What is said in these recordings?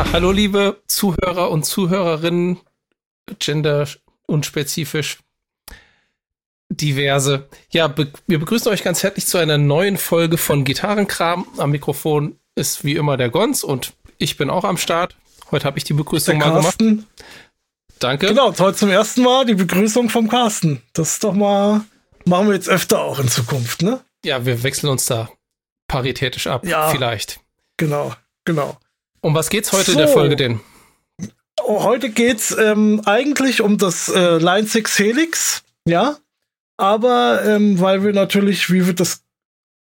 Ja, hallo liebe Zuhörer und Zuhörerinnen, gender unspezifisch diverse. Ja, be wir begrüßen euch ganz herzlich zu einer neuen Folge von Gitarrenkram. Am Mikrofon ist wie immer der Gons und ich bin auch am Start. Heute habe ich die Begrüßung mal gemacht. Danke. Genau, heute zum ersten Mal die Begrüßung vom Carsten. Das ist doch mal, machen wir jetzt öfter auch in Zukunft, ne? Ja, wir wechseln uns da paritätisch ab, ja, vielleicht. Genau, genau. Um was geht's heute so. in der Folge denn? Oh, heute geht's ähm, eigentlich um das äh, Line 6 Helix, ja. Aber ähm, weil wir natürlich, wie wir das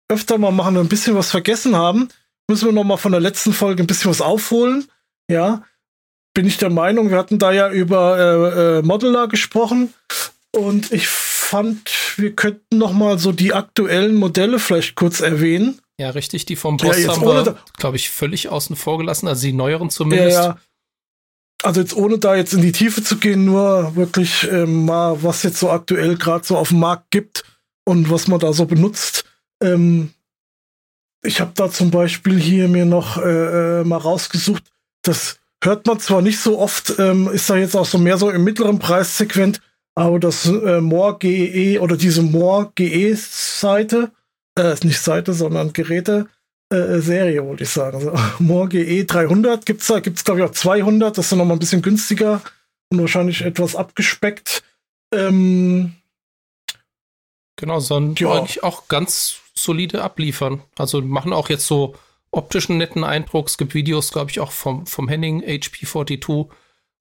öfter mal machen, ein bisschen was vergessen haben, müssen wir noch mal von der letzten Folge ein bisschen was aufholen, ja bin ich der Meinung, wir hatten da ja über äh, äh, Modeler gesprochen und ich fand, wir könnten noch mal so die aktuellen Modelle vielleicht kurz erwähnen. Ja, richtig, die vom Boss ja, haben wir, glaube ich, völlig außen vor gelassen, also die neueren zumindest. Ja, ja. Also jetzt ohne da jetzt in die Tiefe zu gehen, nur wirklich ähm, mal, was jetzt so aktuell gerade so auf dem Markt gibt und was man da so benutzt. Ähm, ich habe da zum Beispiel hier mir noch äh, äh mal rausgesucht, das hört man zwar nicht so oft, ähm, ist da jetzt auch so mehr so im mittleren Preissegment, aber das äh, More GE oder diese More GE Seite, äh, ist nicht Seite, sondern Geräte, äh, Serie, wollte ich sagen. Also, More GE 300 gibt's da, gibt's glaube ich auch 200, das ist noch mal ein bisschen günstiger und wahrscheinlich etwas abgespeckt. Ähm, genau, sondern ja. eigentlich auch ganz solide abliefern. Also machen auch jetzt so optischen netten Eindruck. Es gibt Videos, glaube ich, auch vom, vom Henning HP42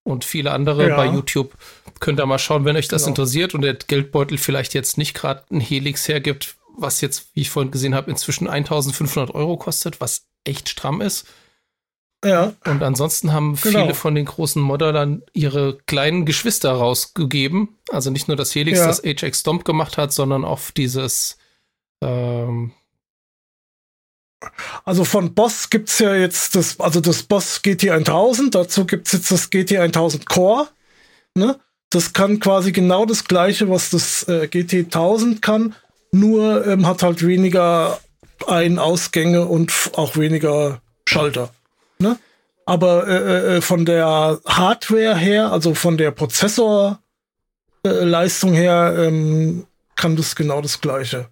und viele andere ja. bei YouTube. Könnt ihr mal schauen, wenn euch das genau. interessiert und der Geldbeutel vielleicht jetzt nicht gerade ein Helix hergibt, was jetzt, wie ich vorhin gesehen habe, inzwischen 1500 Euro kostet, was echt stramm ist. Ja. Und ansonsten haben genau. viele von den großen Modellern ihre kleinen Geschwister rausgegeben. Also nicht nur das Helix, ja. das HX Stomp gemacht hat, sondern auch dieses ähm, also von Boss gibt's ja jetzt das, also das Boss GT 1000, dazu gibt's jetzt das GT 1000 Core. Ne? Das kann quasi genau das gleiche, was das äh, GT 1000 kann, nur ähm, hat halt weniger Ein-Ausgänge und auch weniger Schalter. Ne? Aber äh, äh, äh, von der Hardware her, also von der Prozessorleistung äh, her, ähm, kann das genau das gleiche.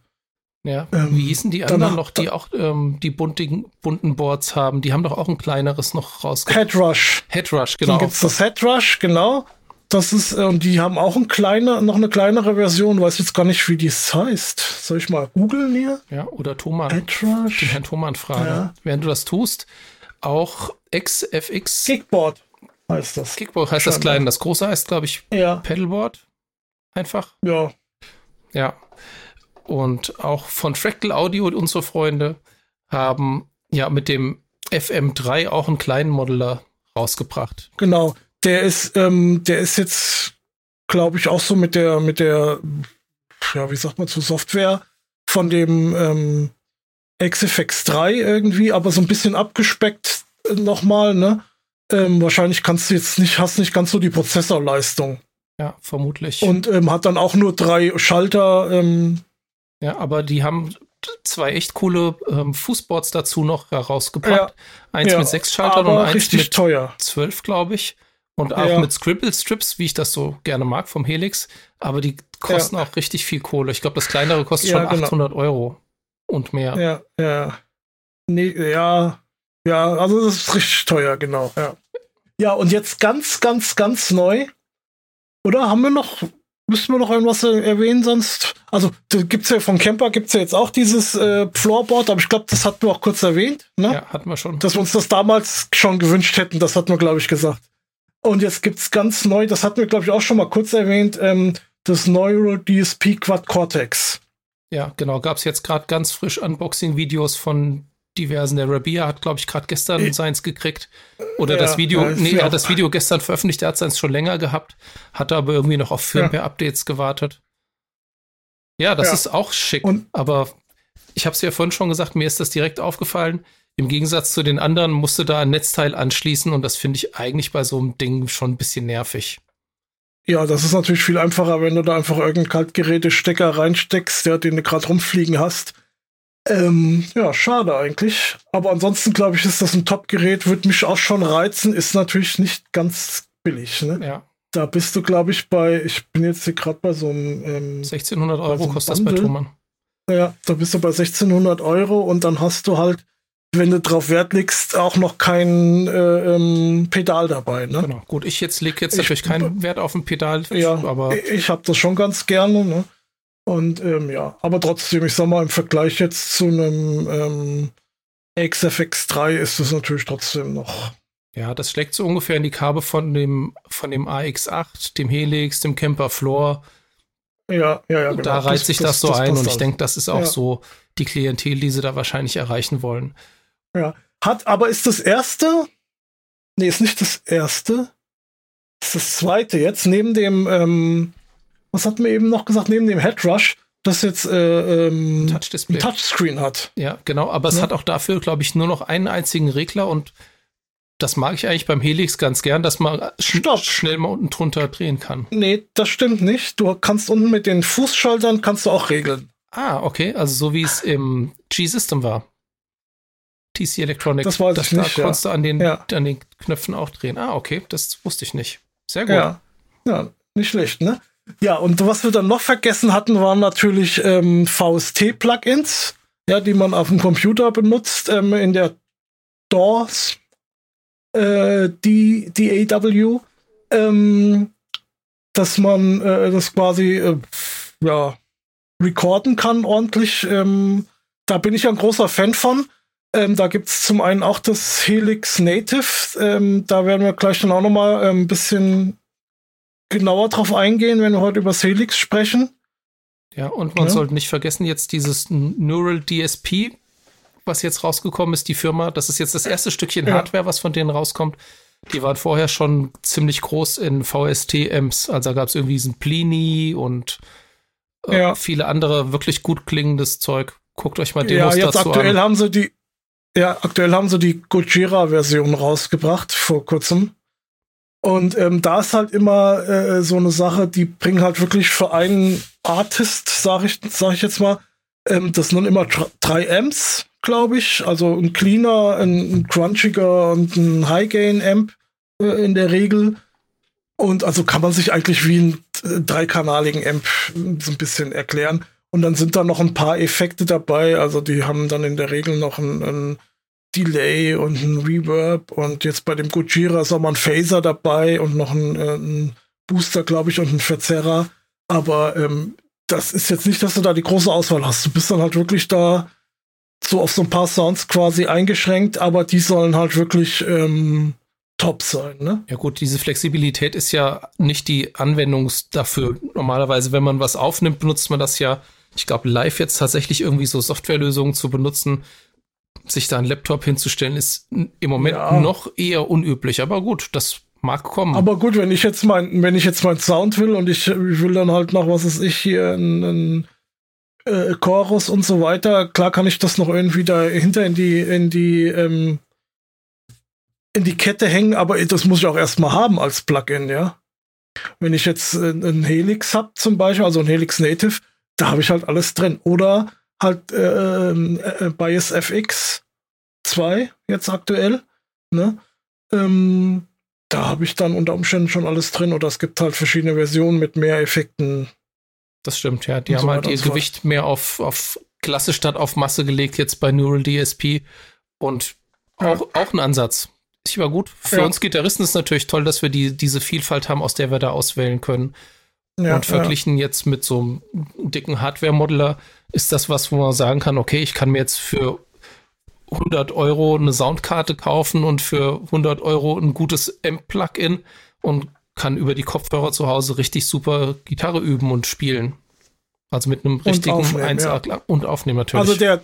Ja. Ähm, Wie hießen die anderen noch, die auch ähm, die buntigen, bunten Boards haben? Die haben doch auch ein kleineres noch rausgebracht. Headrush. Headrush, genau. Dann gibt's das Headrush, genau. Das ist, äh, und die haben auch ein kleiner, noch eine kleinere Version, weiß jetzt gar nicht, wie die heißt. Soll ich mal googeln hier? Ja, oder. Headrush. Den Herrn Thomann fragen. Ja. Während du das tust, auch XFX. Kickboard heißt das. Kickboard heißt das kleine. Das große heißt, glaube ich, ja. Pedalboard. Einfach. Ja. Ja. Und auch von Fractal Audio, unsere Freunde, haben ja mit dem FM3 auch einen kleinen Modeler rausgebracht. Genau. Der ist, ähm, der ist jetzt, glaube ich, auch so mit der, mit der, ja, wie sagt man, zu Software von dem ähm, XFX 3 irgendwie, aber so ein bisschen abgespeckt äh, nochmal, ne? Ähm, wahrscheinlich kannst du jetzt nicht, hast nicht ganz so die Prozessorleistung. Ja, vermutlich. Und ähm, hat dann auch nur drei Schalter, ähm, ja, aber die haben zwei echt coole ähm, Fußboards dazu noch herausgebracht. Ja. Eins ja, mit sechs Schaltern und eins mit teuer. zwölf, glaube ich. Und auch ja. mit Scribble Strips, wie ich das so gerne mag vom Helix. Aber die kosten auch richtig viel Kohle. Ich glaube, das kleinere kostet schon genau. 800 Euro und mehr. Ja, ja. Nee, ja, ja, also das ist richtig teuer, genau. Ja. ja, und jetzt ganz, ganz, ganz neu. Oder haben wir noch Müssen wir noch irgendwas erwähnen sonst? Also, da gibt's ja von Camper gibt's ja jetzt auch dieses äh, Floorboard, aber ich glaube, das hatten wir auch kurz erwähnt, ne? Ja, hatten wir schon. Dass wir uns das damals schon gewünscht hätten, das hatten wir, glaube ich, gesagt. Und jetzt gibt's ganz neu, das hatten wir, glaube ich, auch schon mal kurz erwähnt, ähm, das Neuro DSP Quad Cortex. Ja, genau. Gab's jetzt gerade ganz frisch Unboxing-Videos von diversen. Der Rabia hat, glaube ich, gerade gestern äh, seins gekriegt. Oder ja, das Video, ja, nee, er hat das Video gestern veröffentlicht, er hat seins schon länger gehabt, hatte aber irgendwie noch auf Firmware-Updates gewartet. Ja, das ist auch schick, Und aber ich habe es ja vorhin schon gesagt, mir ist das direkt aufgefallen. Im Gegensatz zu den anderen musste da ein Netzteil anschließen und das finde ich eigentlich bei so einem Ding schon ein bisschen nervig. Ja, das ist natürlich viel einfacher, wenn du da einfach irgendeinen Kaltgeräte-Stecker reinsteckst, der den du gerade rumfliegen hast Ähm, ja, schade eigentlich. Aber ansonsten glaube ich, ist das ein Top-Gerät, würde mich auch schon reizen, ist natürlich nicht ganz billig. Ne? Ja. Da bist du, glaube ich, bei, ich bin jetzt hier gerade bei so einem. Ähm, 1600 Euro so kostet Bundle. das bei Thomann. Ja, da bist du bei 1600 Euro und dann hast du halt, wenn du drauf Wert legst, auch noch kein äh, ähm, Pedal dabei. Ne? Genau, gut, ich jetzt lege jetzt ich, natürlich keinen Wert auf ein Pedal, ja, aber. Ich, ich habe das schon ganz gerne, ne? Und ähm, ja, aber trotzdem, ich sag mal, im Vergleich jetzt zu einem ähm, XFX3 ist es natürlich trotzdem noch. Ja, das schlägt so ungefähr in die Karbe von dem, von dem AX8, dem Helix, dem Camper Floor. Ja, ja, ja. Genau. Da reiht sich das, das so das ein und ich denke, das ist auch ja. so die Klientel, die sie da wahrscheinlich erreichen wollen. Ja. Hat, aber ist das erste? Nee, ist nicht das erste. ist das zweite jetzt, neben dem ähm, was hat mir eben noch gesagt, neben dem Headrush, das jetzt äh, ähm, Touch ein Touchscreen hat. Ja, genau, aber es hat auch dafür, glaube ich, nur noch einen einzigen Regler und das mag ich eigentlich beim Helix ganz gern, dass man Stopp. schnell mal unten drunter drehen kann. Nee, das stimmt nicht. Du kannst unten mit den Fußschaltern kannst du auch regeln. Ah, okay, also so wie es im G-System war. TC Electronics. Das weiß ich nicht. Da konntest du an den, ja. an den Knöpfen auch drehen. Ah, okay, das wusste ich nicht. Sehr gut. Ja, ja nicht schlecht, ne? Ja, und was wir dann noch vergessen hatten, waren natürlich ähm, VST-Plugins, ja, die man auf dem Computer benutzt, ähm, in der DAWs, äh, die DAW, ähm, dass man äh, das quasi, äh, ja, recorden kann ordentlich. Ähm, da bin ich ein großer Fan von. Ähm, da gibt es zum einen auch das Helix Native. Ähm, da werden wir gleich dann auch noch mal ein ähm, bisschen genauer drauf eingehen, wenn wir heute über Helix sprechen. Ja, und man ja. sollte nicht vergessen, jetzt dieses Neural DSP, was jetzt rausgekommen ist, die Firma, das ist jetzt das erste Stückchen ja. Hardware, was von denen rauskommt. Die waren vorher schon ziemlich groß in VST-Amps. Also da gab es irgendwie diesen Plini und äh, ja. viele andere wirklich gut klingendes Zeug. Guckt euch mal Demos ja, jetzt dazu aktuell an. Haben sie die, ja, aktuell haben sie die Gojira-Version rausgebracht vor kurzem. Und ähm, da ist halt immer äh, so eine Sache, die bringen halt wirklich für einen Artist, sag ich, sag ich jetzt mal, ähm, das sind immer drei Amps, glaube ich. Also ein Cleaner, ein, ein Crunchiger und ein High-Gain-Amp äh, in der Regel. Und also kann man sich eigentlich wie einen äh, dreikanaligen Amp so ein bisschen erklären. Und dann sind da noch ein paar Effekte dabei. Also die haben dann in der Regel noch ein, ein Delay und ein Reverb und jetzt bei dem Gojira ist auch mal ein Phaser dabei und noch ein, äh, ein Booster, glaube ich, und ein Verzerrer. Aber ähm, das ist jetzt nicht, dass du da die große Auswahl hast. Du bist dann halt wirklich da so auf so ein paar Sounds quasi eingeschränkt, aber die sollen halt wirklich ähm, top sein, ne? Ja gut, diese Flexibilität ist ja nicht die Anwendung dafür. Normalerweise, wenn man was aufnimmt, benutzt man das ja, ich glaube, live jetzt tatsächlich irgendwie so Softwarelösungen zu benutzen, sich da einen Laptop hinzustellen, ist im Moment ja. noch eher unüblich. Aber gut, das mag kommen. Aber gut, wenn ich jetzt mein, wenn ich jetzt meinen Sound will und ich, ich will dann halt noch, was ist ich hier, einen äh, Chorus und so weiter, klar kann ich das noch irgendwie dahinter in die, in die, ähm, in die Kette hängen, aber das muss ich auch erstmal haben als Plugin, ja. Wenn ich jetzt einen Helix habe zum Beispiel, also ein Helix Native, da habe ich halt alles drin. Oder halt äh, äh, Bias FX 2 jetzt aktuell. Ne? Ähm, da habe ich dann unter Umständen schon alles drin oder es gibt halt verschiedene Versionen mit mehr Effekten. Das stimmt, ja. Die haben so halt ihr Gewicht mehr auf, auf Klasse statt auf Masse gelegt, jetzt bei Neural DSP. Und auch, ja. auch ein Ansatz. Ist aber gut. Für ja. uns Gitarristen ist natürlich toll, dass wir die, diese Vielfalt haben, aus der wir da auswählen können. Ja, und verglichen jetzt mit so einem dicken Hardware-Modeler ist das was, wo man sagen kann, okay, ich kann mir jetzt für 100 Euro eine Soundkarte kaufen und für 100 Euro ein gutes Amp-Plugin und kann über die Kopfhörer zu Hause richtig super Gitarre üben und spielen. Also mit einem richtigen und aufnehmen, 1 ja. und aufnehmen natürlich. Also der,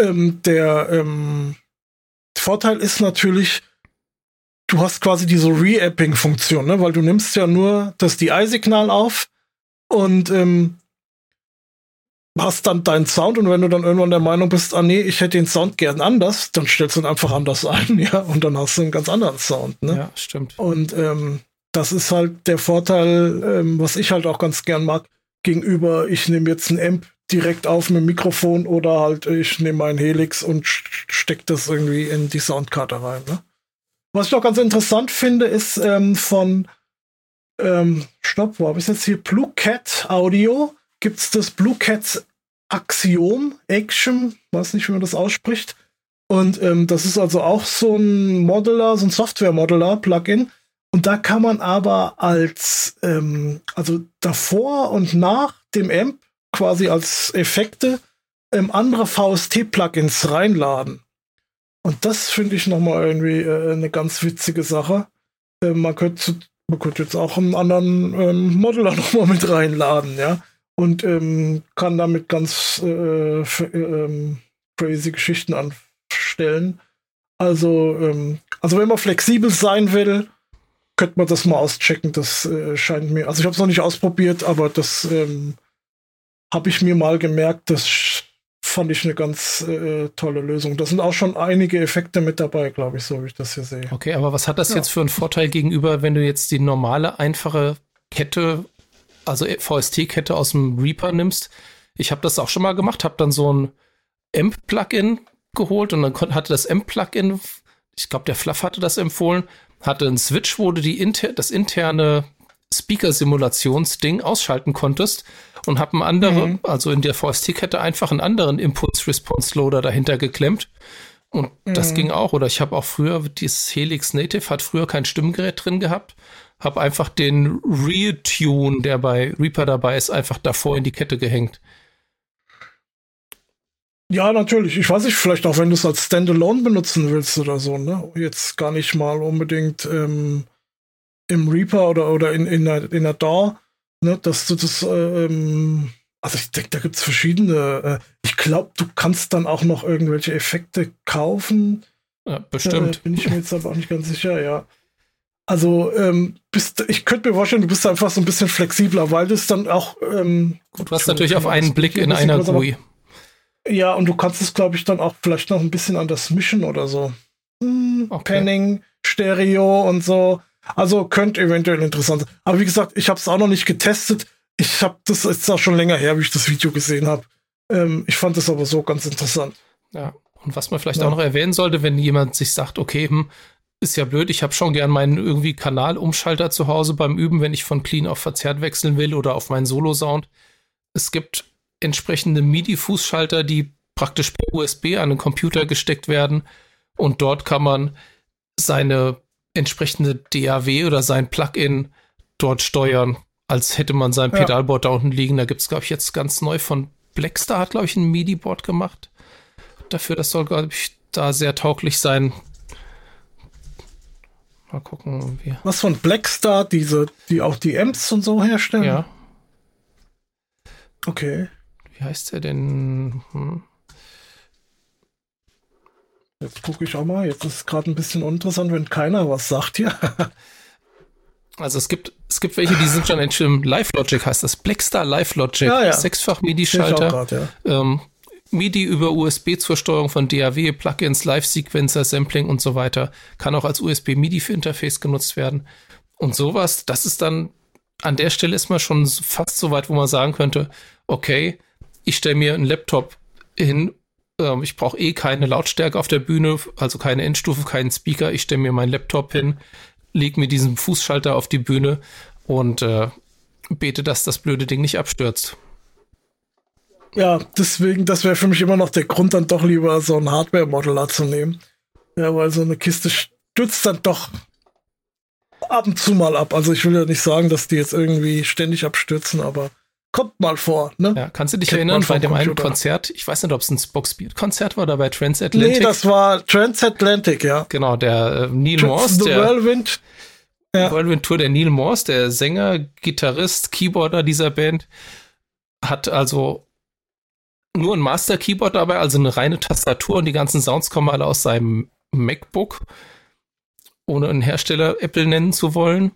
ähm, der ähm, Vorteil ist natürlich, du hast quasi diese Re-Apping-Funktion, ne? weil du nimmst ja nur das DI-Signal auf und ähm, hast dann deinen Sound und wenn du dann irgendwann der Meinung bist, ah nee, ich hätte den Sound gern anders, dann stellst du ihn einfach anders ein, ja, und dann hast du einen ganz anderen Sound, ne? Ja, stimmt. Und ähm, das ist halt der Vorteil, ähm, was ich halt auch ganz gern mag, gegenüber, ich nehme jetzt ein Amp direkt auf mit dem Mikrofon oder halt ich nehme meinen Helix und stecke das irgendwie in die Soundkarte rein. Ne? Was ich noch ganz interessant finde, ist ähm, von ähm, Stopp, wo habe ich jetzt hier? Blue Cat Audio. Gibt es das Blue Cat Axiom Action? Weiß nicht, wie man das ausspricht. Und ähm, das ist also auch so ein Modeler, so ein Software-Modeler-Plugin. Und da kann man aber als, ähm, also davor und nach dem Amp quasi als Effekte ähm, andere VST-Plugins reinladen. Und das finde ich nochmal irgendwie äh, eine ganz witzige Sache. Äh, man, könnte, man könnte jetzt auch einen anderen ähm, Modeler nochmal mit reinladen, ja. Und ähm, kann damit ganz äh, ähm, crazy Geschichten anstellen. Also, ähm, also wenn man flexibel sein will, könnte man das mal auschecken. Das äh, scheint mir, also ich habe es noch nicht ausprobiert, aber das ähm, habe ich mir mal gemerkt. Das fand ich eine ganz äh, tolle Lösung. Da sind auch schon einige Effekte mit dabei, glaube ich, so wie ich das hier sehe. Okay, aber was hat das ja. jetzt für einen Vorteil gegenüber, wenn du jetzt die normale, einfache Kette, also VST-Kette aus dem Reaper nimmst? Ich habe das auch schon mal gemacht, habe dann so ein AMP-Plugin geholt und dann hatte das AMP-Plugin, ich glaube, der Fluff hatte das empfohlen, hatte einen Switch, wo du die inter das interne Speaker-Simulationsding ausschalten konntest und habe einen anderen, mhm. also in der VST-Kette einfach einen anderen Impulse-Response-Loader dahinter geklemmt. Und mhm. das ging auch. Oder ich habe auch früher, dieses Helix Native hat früher kein Stimmgerät drin gehabt. Habe einfach den Retune, der bei Reaper dabei ist, einfach davor in die Kette gehängt. Ja, natürlich. Ich weiß nicht, vielleicht auch, wenn du es als Standalone benutzen willst oder so, ne? Jetzt gar nicht mal unbedingt ähm, im Reaper oder, oder in, in, einer, in einer DAW, ne? Dass du das, ähm, also ich denke, da gibt es verschiedene. Äh, ich glaube, du kannst dann auch noch irgendwelche Effekte kaufen. Ja, bestimmt. Äh, bin ich mir jetzt aber auch nicht ganz sicher, ja. Also, ähm, bist, ich könnte mir vorstellen, du bist einfach so ein bisschen flexibler, weil das dann auch. Ähm, Gut, du hast natürlich auf einen Blick in einer GUI. Ja, und du kannst es, glaube ich, dann auch vielleicht noch ein bisschen anders mischen oder so. Hm, okay. Panning, Stereo und so. Also könnte eventuell interessant sein. Aber wie gesagt, ich habe es auch noch nicht getestet. Ich habe das jetzt auch schon länger her, wie ich das Video gesehen habe. Ähm, ich fand das aber so ganz interessant. Ja, und was man vielleicht ja. auch noch erwähnen sollte, wenn jemand sich sagt, okay, hm, ist ja blöd, ich habe schon gern meinen irgendwie Kanalumschalter zu Hause beim Üben, wenn ich von Clean auf Verzerrt wechseln will oder auf meinen Solo-Sound. Es gibt entsprechende MIDI-Fußschalter, die praktisch per USB an den Computer gesteckt werden. Und dort kann man seine entsprechende DAW oder sein Plugin dort steuern, als hätte man sein Pedalboard ja. da unten liegen. Da gibt es, glaube ich, jetzt ganz neu von Blackstar hat, glaube ich, ein MIDI-Board gemacht. Dafür, das soll, glaube ich, da sehr tauglich sein. Mal gucken, wie. Was von Blackstar, diese, die auch die Amps und so herstellen? Ja. Okay wie heißt der denn? Hm. Jetzt gucke ich auch mal. Jetzt ist es gerade ein bisschen uninteressant, wenn keiner was sagt hier. also es gibt, es gibt welche, die sind schon in Live Logic, heißt das. Blackstar Live Logic. Ja, ja. Sechsfach MIDI-Schalter. Ja. Ähm, MIDI über USB zur Steuerung von DAW, Plugins, Live-Sequencer, Sampling und so weiter. Kann auch als USB-MIDI-Interface genutzt werden. Und sowas, das ist dann, an der Stelle ist man schon fast so weit, wo man sagen könnte, okay, ich stelle mir einen Laptop hin, ähm, ich brauche eh keine Lautstärke auf der Bühne, also keine Endstufe, keinen Speaker. Ich stelle mir meinen Laptop hin, lege mir diesen Fußschalter auf die Bühne und äh, bete, dass das blöde Ding nicht abstürzt. Ja, deswegen, das wäre für mich immer noch der Grund, dann doch lieber so ein Hardware-Modeler zu nehmen. Ja, weil so eine Kiste stürzt dann doch ab und zu mal ab. Also ich will ja nicht sagen, dass die jetzt irgendwie ständig abstürzen, aber kommt mal vor. Ne? Ja, kannst du dich Kennt erinnern bei dem Computer. einen Konzert? Ich weiß nicht, ob es ein Spoxbeat-Konzert war oder bei Transatlantic. Nee, das war Transatlantic, ja. Genau, der äh, Neil Trans Morse. The der Whirlwind. Ja. Whirlwind Tour, der Neil Morse, der Sänger, Gitarrist, Keyboarder dieser Band, hat also nur ein Master Keyboard dabei, also eine reine Tastatur und die ganzen Sounds kommen alle aus seinem MacBook, ohne einen Hersteller Apple nennen zu wollen.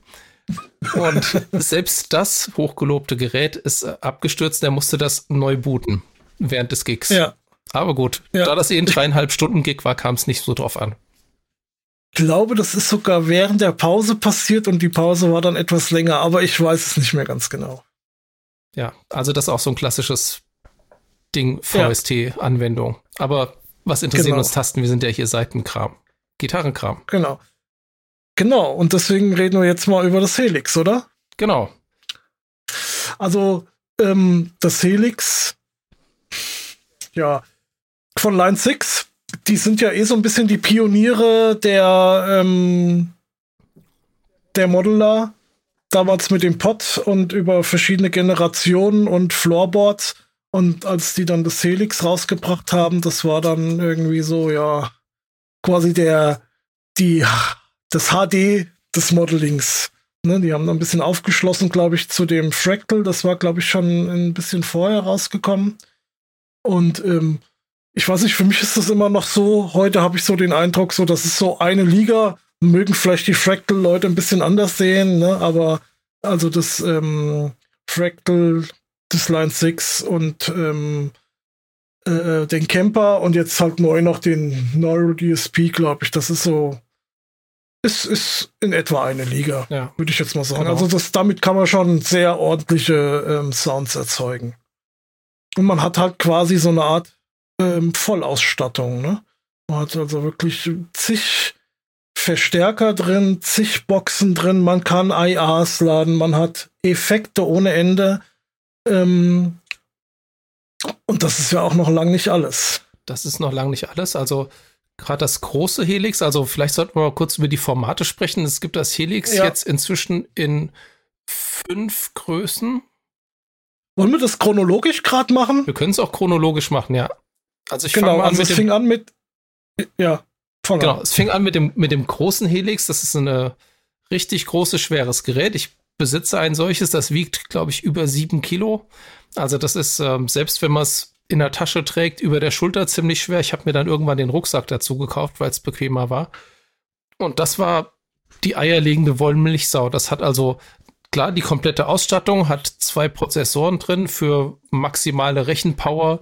Und selbst das hochgelobte Gerät ist abgestürzt, der musste das neu booten während des Gigs. Ja. Aber gut, ja. da das eh ein dreieinhalb Stunden Gig war, kam es nicht so drauf an. Ich glaube, das ist sogar während der Pause passiert und die Pause war dann etwas länger, aber ich weiß es nicht mehr ganz genau. Ja, also das ist auch so ein klassisches Ding VST-Anwendung. Aber was interessieren genau. uns Tasten? Wir sind ja hier Seitenkram. Gitarrenkram. Genau. Genau. Und deswegen reden wir jetzt mal über das Helix, oder? Genau. Also, ähm, das Helix, ja, von Line 6, die sind ja eh so ein bisschen die Pioniere der, ähm, der Modeler. Damals mit dem Pod und über verschiedene Generationen und Floorboards. Und als die dann das Helix rausgebracht haben, das war dann irgendwie so, ja, quasi der, die, das HD des Modelings. Ne, die haben dann ein bisschen aufgeschlossen, glaube ich, zu dem Fractal. Das war, glaube ich, schon ein bisschen vorher rausgekommen. Und ähm, ich weiß nicht, für mich ist das immer noch so. Heute habe ich so den Eindruck, so, das ist so eine Liga. Mögen vielleicht die Fractal-Leute ein bisschen anders sehen, ne? aber also das ähm, Fractal, das Line 6 und ähm, äh, den Camper und jetzt halt neu noch den Neuro DSP, glaube ich. Das ist so ist, ist in etwa eine Liga, ja. würde ich jetzt mal sagen. Genau. Also das, damit kann man schon sehr ordentliche ähm, Sounds erzeugen. Und man hat halt quasi so eine Art ähm, Vollausstattung. Ne? Man hat also wirklich zig Verstärker drin, zig Boxen drin, man kann IAs laden, man hat Effekte ohne Ende. Ähm, und das ist ja auch noch lang nicht alles. Das ist noch lang nicht alles. Also gerade das große Helix, also vielleicht sollten wir mal kurz über die Formate sprechen. Es gibt das Helix ja. jetzt inzwischen in fünf Größen. Wollen wir das chronologisch gerade machen? Wir können es auch chronologisch machen, ja. Also ich genau, an also es fing an mit ja, fang genau, an. es fing an mit dem mit dem großen Helix. Das ist ein richtig großes schweres Gerät. Ich besitze ein solches, das wiegt, glaube ich, über sieben Kilo. Also das ist ähm, selbst wenn man es in der Tasche trägt, über der Schulter ziemlich schwer. Ich habe mir dann irgendwann den Rucksack dazu gekauft, weil es bequemer war. Und das war die eierlegende Wollmilchsau. Das hat also klar die komplette Ausstattung, hat zwei Prozessoren drin für maximale Rechenpower.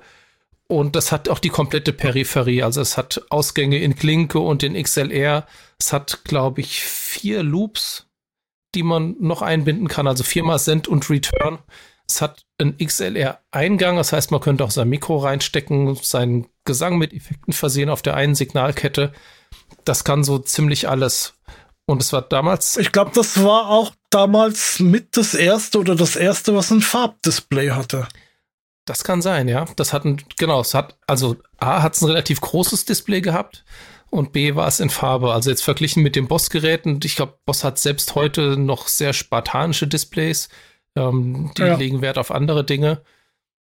Und das hat auch die komplette Peripherie. Also es hat Ausgänge in Klinke und in XLR. Es hat, glaube ich, vier Loops, die man noch einbinden kann. Also viermal Send und Return. Es hat einen XLR-Eingang, das heißt, man könnte auch sein Mikro reinstecken, seinen Gesang mit Effekten versehen auf der einen Signalkette. Das kann so ziemlich alles. Und es war damals. Ich glaube, das war auch damals mit das erste oder das erste, was ein Farbdisplay hatte. Das kann sein, ja. Das hat ein, genau, es hat, also A hat es ein relativ großes Display gehabt und B war es in Farbe. Also jetzt verglichen mit den Boss-Geräten, ich glaube, Boss hat selbst heute noch sehr spartanische Displays. Ähm, die ja. legen Wert auf andere Dinge.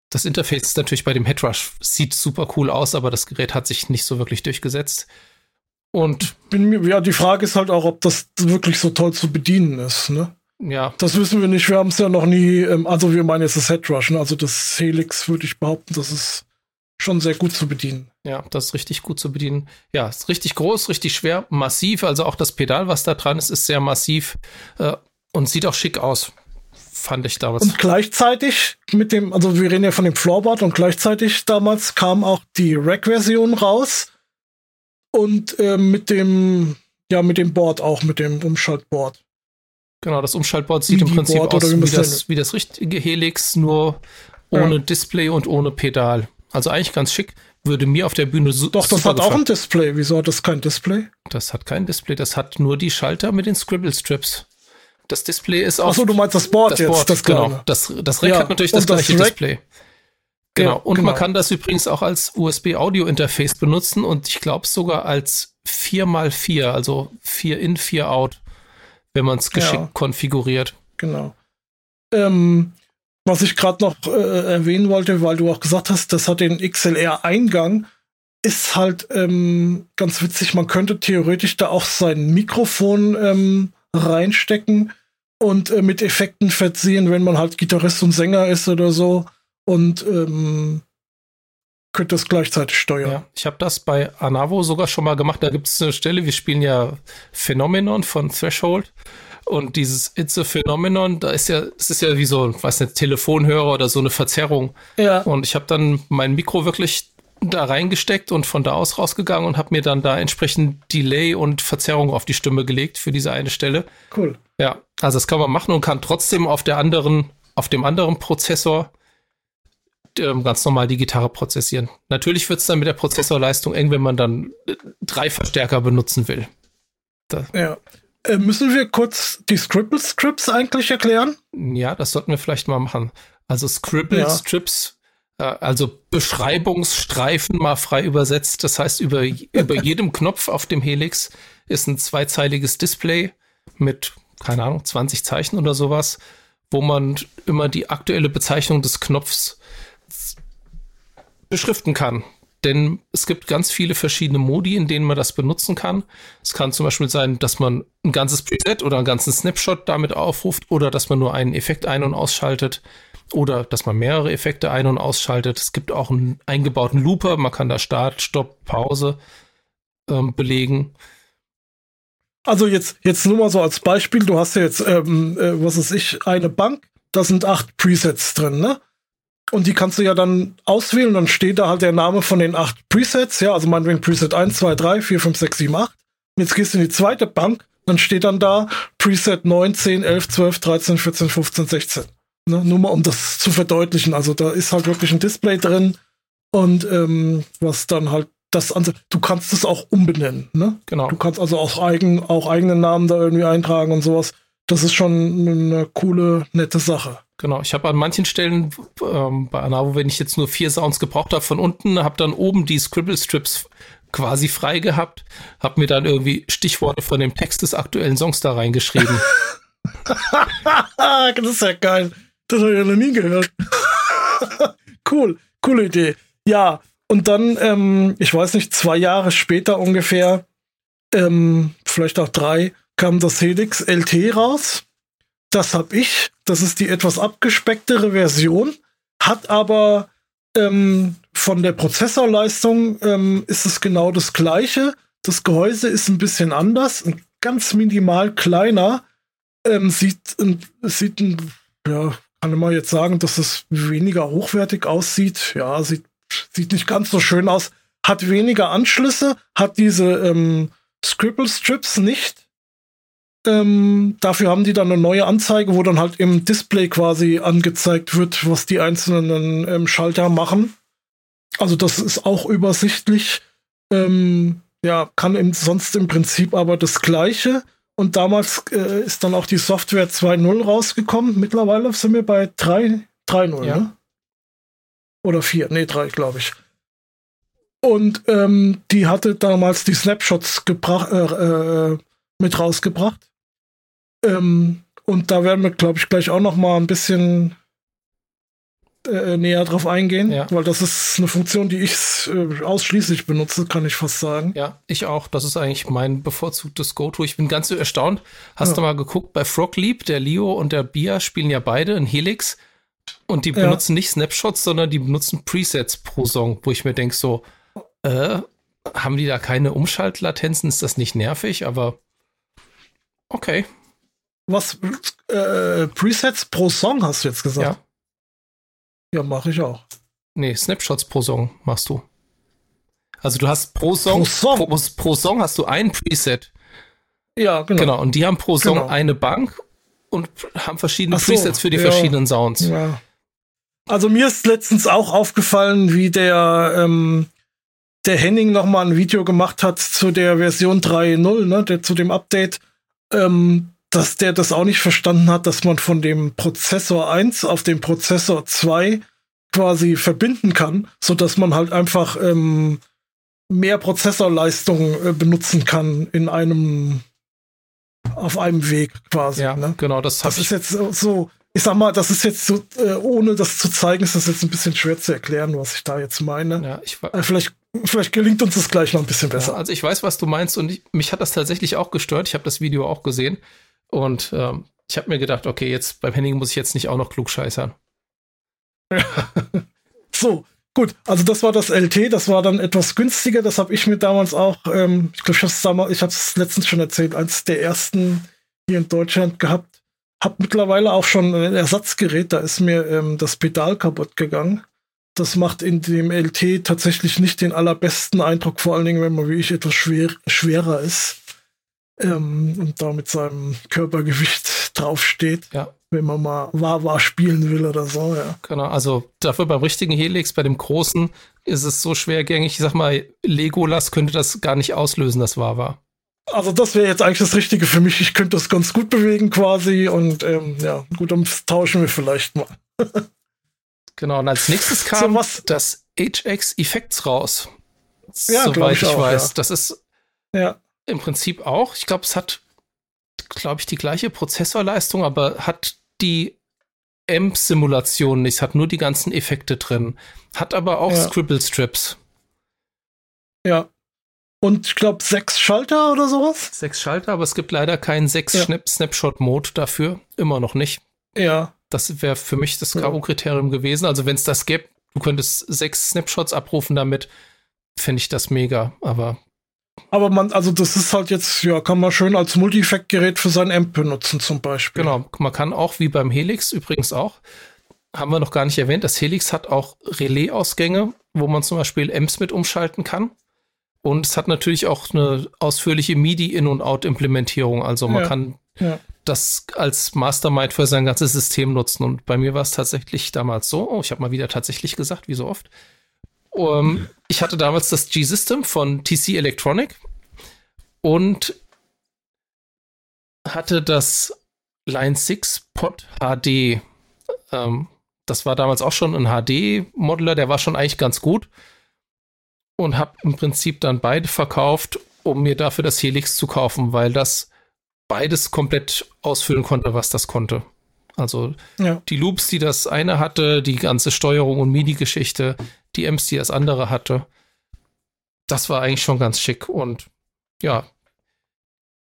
Das Interface ist natürlich bei dem Headrush, sieht super cool aus, aber das Gerät hat sich nicht so wirklich durchgesetzt. Und Bin, ja, die Frage ist halt auch, ob das wirklich so toll zu bedienen ist, ne? Ja. Das wissen wir nicht. Wir haben es ja noch nie, ähm, also wir meinen jetzt das Headrush, ne? also das Helix würde ich behaupten, das ist schon sehr gut zu bedienen. Ja, das ist richtig gut zu bedienen. Ja, ist richtig groß, richtig schwer, massiv. Also auch das Pedal, was da dran ist, ist sehr massiv äh, und sieht auch schick aus fand ich damals. Und gleichzeitig mit dem, also wir reden ja von dem Floorboard und gleichzeitig damals kam auch die Rack-Version raus und äh, mit dem, ja, mit dem Board auch, mit dem Umschaltboard. Genau, das Umschaltboard sieht im Prinzip aus wie, wie das, wie das richtige Helix, nur ohne ja. Display und ohne Pedal. Also eigentlich ganz schick. Würde mir auf der Bühne so. Doch, das hat gefallen. auch ein Display. Wieso hat das kein Display? Das hat kein Display. Das hat nur die Schalter mit den Scribble Strips. Das Display ist auch. Achso, du meinst das Board das jetzt, Board, das genau. Das, das Rack ja, hat natürlich das gleiche das Display. Genau. Und genau. man kann das übrigens auch als USB-Audio-Interface benutzen und ich glaube sogar als 4x4, also 4 in, 4 out, wenn man es geschickt ja. konfiguriert. Genau. Ähm, was ich gerade noch äh, erwähnen wollte, weil du auch gesagt hast, das hat den XLR-Eingang, ist halt ähm, ganz witzig. Man könnte theoretisch da auch sein Mikrofon ähm, reinstecken und äh, mit Effekten versehen, wenn man halt Gitarrist und Sänger ist oder so. Und ähm, könnt das gleichzeitig steuern. Ja, ich habe das bei Anavo sogar schon mal gemacht. Da gibt es eine Stelle, wir spielen ja Phenomenon von Threshold. Und dieses It's a Phenomenon, da ist ja, es ist ja wie so, weiß nicht, Telefonhörer oder so eine Verzerrung. Ja. Und ich habe dann mein Mikro wirklich da reingesteckt und von da aus rausgegangen und habe mir dann da entsprechend Delay und Verzerrung auf die Stimme gelegt für diese eine Stelle. Cool. Ja, also das kann man machen und kann trotzdem auf der anderen, auf dem anderen Prozessor ähm, ganz normal die Gitarre prozessieren. Natürlich wird es dann mit der Prozessorleistung eng, wenn man dann äh, drei Verstärker benutzen will. Da. Ja. Äh, müssen wir kurz die Scribble-Strips eigentlich erklären? Ja, das sollten wir vielleicht mal machen. Also Scribble-Strips, ja. Äh, also Beschreibungsstreifen mal frei übersetzt. Das heißt, über, über jedem Knopf auf dem Helix ist ein zweizeiliges Display mit, keine Ahnung, 20 Zeichen oder sowas, wo man immer die aktuelle Bezeichnung des Knopfs beschriften kann. Denn es gibt ganz viele verschiedene Modi, in denen man das benutzen kann. Es kann zum Beispiel sein, dass man ein ganzes Preset oder einen ganzen Snapshot damit aufruft oder dass man nur einen Effekt ein- und ausschaltet oder dass man mehrere Effekte ein- und ausschaltet. Es gibt auch einen eingebauten Looper. Man kann da Start, Stopp, Pause ähm, belegen. Also jetzt, jetzt nur mal so als Beispiel. Du hast ja jetzt, ähm, äh, was weiß ich, eine Bank. Da sind acht Presets drin, ne? Und die kannst du ja dann auswählen, dann steht da halt der Name von den acht Presets, ja, also meinetwegen Preset 1, 2, 3, 4, 5, 6, 7, 8. Und jetzt gehst du in die zweite Bank, dann steht dann da Preset 9, 10, 11, 12, 13, 14, 15, 16. Ne? Nur mal um das zu verdeutlichen. Also da ist halt wirklich ein Display drin und ähm, was dann halt das an du kannst es auch umbenennen, ne? Genau. Du kannst also auch eigen, auch eigene Namen da irgendwie eintragen und sowas. Das ist schon eine coole, nette Sache. Genau, ich habe an manchen Stellen ähm, bei Anavo, wenn ich jetzt nur vier Sounds gebraucht habe von unten, habe dann oben die Scribble Strips quasi frei gehabt, habe mir dann irgendwie Stichworte von dem Text des aktuellen Songs da reingeschrieben. das ist ja geil. Das habe ich ja noch nie gehört. cool, coole Idee. Ja, und dann, ähm, ich weiß nicht, zwei Jahre später ungefähr, ähm, vielleicht auch drei, kam das Helix LT raus. Das habe ich. Das ist die etwas abgespecktere Version, hat aber ähm, von der Prozessorleistung ähm, ist es genau das gleiche. Das Gehäuse ist ein bisschen anders, ganz minimal kleiner. Ähm, sieht, sieht ein, ja, kann man jetzt sagen, dass es weniger hochwertig aussieht. Ja, sieht, sieht nicht ganz so schön aus. Hat weniger Anschlüsse, hat diese ähm, Scribble Strips nicht. Ähm, dafür haben die dann eine neue Anzeige, wo dann halt im Display quasi angezeigt wird, was die einzelnen ähm, Schalter machen. Also das ist auch übersichtlich. Ähm, ja, kann im, sonst im Prinzip aber das Gleiche. Und damals äh, ist dann auch die Software 2.0 rausgekommen. Mittlerweile sind wir bei 3.0, ja. ne? Oder 4, nee, 3, glaube ich. Und ähm, die hatte damals die Snapshots gebracht, äh, äh, mit rausgebracht. Ähm, und da werden wir, glaube ich, gleich auch noch mal ein bisschen äh, näher drauf eingehen, ja. weil das ist eine Funktion, die ich äh, ausschließlich benutze, kann ich fast sagen. Ja, ich auch. Das ist eigentlich mein bevorzugtes Go-To. Ich bin ganz so erstaunt. Hast ja. du mal geguckt, bei Frog Leap, der Leo und der Bia spielen ja beide in Helix und die benutzen ja. nicht Snapshots, sondern die benutzen Presets pro Song, wo ich mir denke so, äh, haben die da keine Umschaltlatenzen? Ist das nicht nervig? Aber okay. Was? Äh, Presets pro Song hast du jetzt gesagt? Ja. Ja, mache ich auch. Nee, Snapshots pro Song machst du. Also du hast pro Song, pro Song, pro, pro Song hast du ein Preset. Ja, genau. Genau, und die haben pro Song genau. eine Bank und haben verschiedene so, Presets für die ja, verschiedenen Sounds. Ja. Also mir ist letztens auch aufgefallen, wie der, ähm, der Henning nochmal ein Video gemacht hat zu der Version 3.0, ne, der, zu dem Update. Ähm, dass der das auch nicht verstanden hat, dass man von dem Prozessor 1 auf den Prozessor 2 quasi verbinden kann, so dass man halt einfach ähm, mehr Prozessorleistung äh, benutzen kann in einem auf einem Weg quasi. Ja, ne? genau. Das, das ist jetzt so, ich sag mal, das ist jetzt so, äh, ohne das zu zeigen, ist das jetzt ein bisschen schwer zu erklären, was ich da jetzt meine. Ja, ich äh, vielleicht, vielleicht gelingt uns das gleich noch ein bisschen besser. Ja, also ich weiß, was du meinst und ich, mich hat das tatsächlich auch gestört. Ich habe das Video auch gesehen. Und ähm, ich habe mir gedacht, okay, jetzt beim Henning muss ich jetzt nicht auch noch klug scheißern. so, gut. Also das war das LT, das war dann etwas günstiger. Das habe ich mir damals auch, ähm, ich glaube, ich habe es damals, ich habe es letztens schon erzählt, eins der ersten hier in Deutschland gehabt. Hab mittlerweile auch schon ein Ersatzgerät. Da ist mir ähm, das Pedal kaputt gegangen. Das macht in dem LT tatsächlich nicht den allerbesten Eindruck, vor allen Dingen, wenn man wie ich etwas schwer, schwerer ist. ähm, und da mit seinem Körpergewicht draufsteht. Ja. Wenn man mal Wawa spielen will oder so, ja. Genau, also dafür beim richtigen Helix, bei dem großen, ist es so schwergängig. Ich sag mal, Legolas könnte das gar nicht auslösen, das Wawa. Also das wäre jetzt eigentlich das Richtige für mich. Ich könnte das ganz gut bewegen quasi und ähm, ja, gut, dann tauschen wir vielleicht mal. genau, und als nächstes kam so, das HX Effects raus. Ja, soweit ich, ich auch, weiß. Ja. Das ist ja. im Prinzip auch. Ich glaube, es hat, glaube ich, die gleiche Prozessorleistung, aber hat die AMP-Simulation nicht. Es hat nur die ganzen Effekte drin. Hat aber auch ja. Scribble Strips. Ja, und ich glaube sechs Schalter oder sowas. Sechs Schalter, aber es gibt leider keinen sechs ja. Snapshot-Mode dafür. Immer noch nicht. Ja. Das wäre für mich das K.O.-Kriterium gewesen. Also wenn es das gäbe, du könntest sechs Snapshots abrufen damit, fände ich das mega. Aber aber man, also das ist halt jetzt, ja, kann man schön als Multi-Effekt-Gerät für sein Amp benutzen zum Beispiel. Genau, man kann auch, wie beim Helix übrigens auch, haben wir noch gar nicht erwähnt, das Helix hat auch Relais-Ausgänge, wo man zum Beispiel Amps mit umschalten kann. Und es hat natürlich auch eine ausführliche MIDI-In- und Out-Implementierung. Also man ja, kann ja. Das als Mastermind für sein ganzes System nutzen. Und bei mir war es tatsächlich damals so, oh, ich habe mal wieder tatsächlich gesagt, wie so oft. Um, ich hatte damals das G-System von TC Electronic und hatte das Line 6 Pod HD. Ähm, das war damals auch schon ein HD-Modeler, der war schon eigentlich ganz gut und habe im Prinzip dann beide verkauft, um mir dafür das Helix zu kaufen, weil das beides komplett ausfüllen konnte, was das konnte. Also ja. die Loops, die das eine hatte, die ganze Steuerung und MIDI-Geschichte, die Amps, die das andere hatte, das war eigentlich schon ganz schick. Und ja,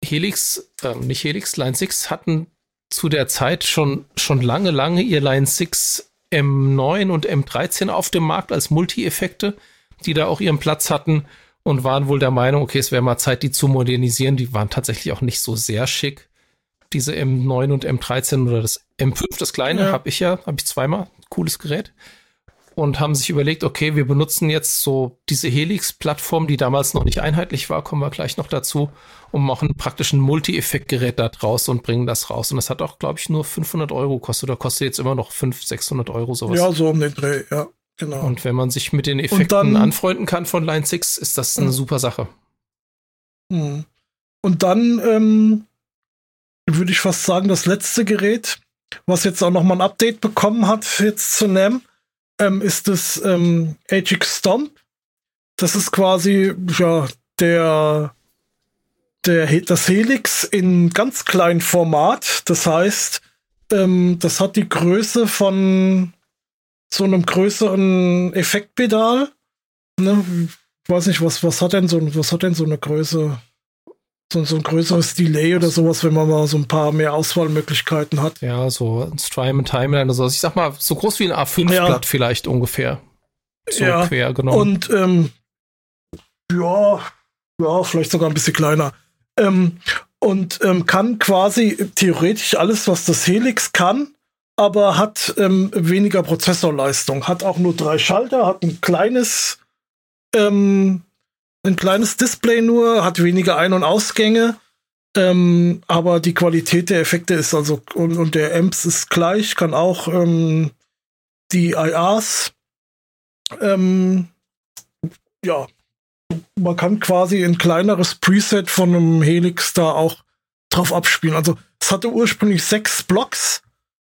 Helix, äh, nicht Helix, Line 6 hatten zu der Zeit schon, schon lange, lange ihr Line 6 M9 und M13 auf dem Markt als Multi-Effekte die da auch ihren Platz hatten und waren wohl der Meinung, okay, es wäre mal Zeit, die zu modernisieren. Die waren tatsächlich auch nicht so sehr schick. Diese M9 und M13 oder das M5, das kleine, ja. habe ich ja, habe ich zweimal. Cooles Gerät. Und haben sich überlegt, okay, wir benutzen jetzt so diese Helix-Plattform, die damals noch nicht einheitlich war, kommen wir gleich noch dazu, und machen praktisch ein Multi-Effekt-Gerät da draus und bringen das raus. Und das hat auch, glaube ich, nur 500 Euro gekostet oder kostet jetzt immer noch 500, 600 Euro sowas. Ja, so um den Dreh, ja. Genau. Und wenn man sich mit den Effekten dann, anfreunden kann von Line 6, ist das eine super Sache. Hm. Und dann ähm, würde ich fast sagen, das letzte Gerät, was jetzt auch noch mal ein Update bekommen hat, jetzt zu NAM, ähm, ist das ähm, HX Stomp. Das ist quasi ja der, der das Helix in ganz kleinem Format. Das heißt, ähm, das hat die Größe von so einem größeren Effektpedal. Ne? Ich weiß nicht, was, was hat denn so, was hat denn so eine Größe? So, so ein größeres Delay oder sowas, wenn man mal so ein paar mehr Auswahlmöglichkeiten hat. Ja, so ein Strime und Timeline oder so. Ich sag mal, so groß wie ein A5-Blatt ja. vielleicht ungefähr. So ja. quer, genau. Und ähm, ja, ja, vielleicht sogar ein bisschen kleiner. Ähm, und ähm, kann quasi theoretisch alles, was das Helix kann, aber hat ähm, weniger Prozessorleistung. Hat auch nur drei Schalter, hat ein kleines, ähm, ein kleines Display nur, hat weniger Ein- und Ausgänge. Ähm, aber die Qualität der Effekte ist also und, und der Amps ist gleich, kann auch ähm, die IRs. Ähm, ja, man kann quasi ein kleineres Preset von einem Helix da auch drauf abspielen. Also es hatte ursprünglich sechs Blocks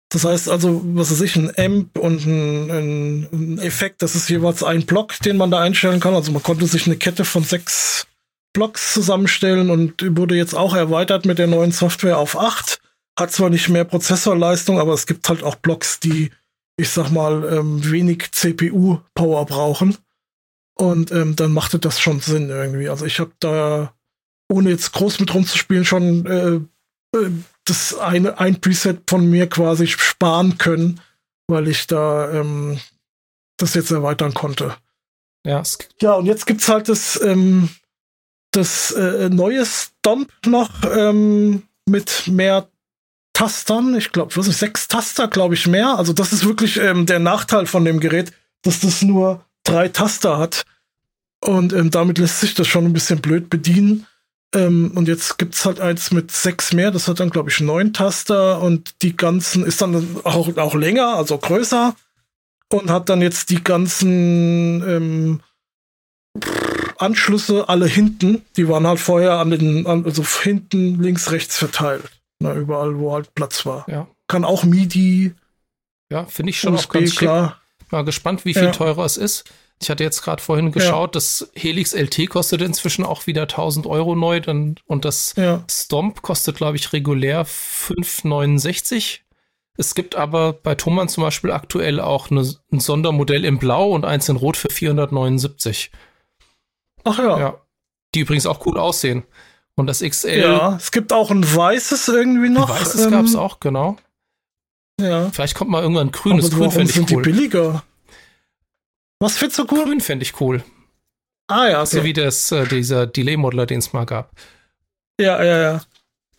das heißt also, was weiß ich, ein Amp und ein, ein, ein, Effekt, das ist jeweils ein Block, den man da einstellen kann. Also man konnte sich eine Kette von sechs Blocks zusammenstellen und wurde jetzt auch erweitert mit der neuen Software auf acht. Hat zwar nicht mehr Prozessorleistung, aber es gibt halt auch Blocks, die, ich sag mal, ähm, wenig CPU-Power brauchen. Und ähm, dann machte das schon Sinn irgendwie. Also ich habe da, ohne jetzt groß mit rumzuspielen, schon äh, äh, das eine, ein Preset von mir quasi sparen können, weil ich da ähm, das jetzt erweitern konnte. Ja, ja und jetzt gibt's halt das, ähm, das äh, neue Stomp noch ähm, mit mehr Tastern. Ich glaube, was ist sechs Taster, glaube ich, mehr. Also das ist wirklich ähm, der Nachteil von dem Gerät, dass das nur drei Taster hat. Und ähm, damit lässt sich das schon ein bisschen blöd bedienen. Ähm, und jetzt gibt's halt eins mit sechs mehr, das hat dann, glaube ich, neun Taster und die ganzen ist dann auch, auch länger, also größer und hat dann jetzt die ganzen ähm, Anschlüsse alle hinten. Die waren halt vorher an den, also hinten, links, rechts verteilt. Na, überall, wo halt Platz war. Ja. Kann auch MIDI. Ja, finde ich schon USB, auch ganz klar. Schick. Mal gespannt, wie viel ja. teurer es ist. Ich hatte jetzt gerade vorhin geschaut, ja. das Helix LT kostet inzwischen auch wieder 1000 Euro neu dann, und das ja. Stomp kostet, glaube ich, regulär 5,69. Es gibt aber bei Thomann zum Beispiel aktuell auch eine, ein Sondermodell in Blau und eins in Rot für 479. Ach ja. ja. Die übrigens auch cool aussehen. Und das XL. Ja, es gibt auch ein weißes irgendwie noch. Ein weißes ähm, gab es auch, genau. Ja. Vielleicht kommt mal irgendwann ein grünes. Aber Grün fände ich cool. Die billiger. Was findest du cool? Grün fände ich cool. Ah ja, okay. So wie das, äh, dieser Delay-Modeler, den es mal gab. Ja, ja, ja.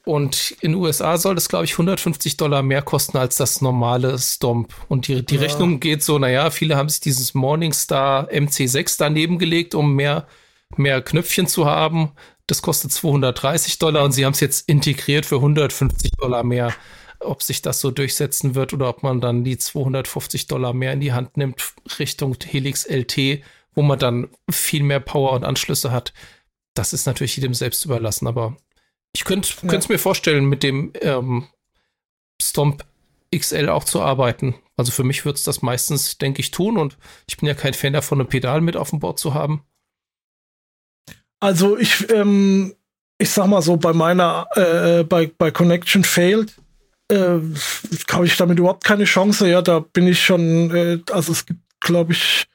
Und in den USA soll das, glaube ich, 150 Dollar mehr kosten als das normale Stomp. Und die, die ja. Rechnung geht so, naja, viele haben sich dieses Morningstar MC6 daneben gelegt, um mehr, mehr Knöpfchen zu haben. Das kostet 230 Dollar und sie haben es jetzt integriert für 150 Dollar mehr ob sich das so durchsetzen wird oder ob man dann die 250 Dollar mehr in die Hand nimmt Richtung Helix LT, wo man dann viel mehr Power und Anschlüsse hat. Das ist natürlich jedem selbst überlassen, aber ich könnte es ja. mir vorstellen, mit dem ähm, Stomp XL auch zu arbeiten. Also für mich wird es das meistens, denke ich, tun und ich bin ja kein Fan davon, ein Pedal mit auf dem Board zu haben. Also ich, ähm, ich sag mal so, bei meiner, äh, bei, bei Connection Failed äh, habe ich damit überhaupt keine Chance. Ja, da bin ich schon, äh, also es gibt, glaube ich,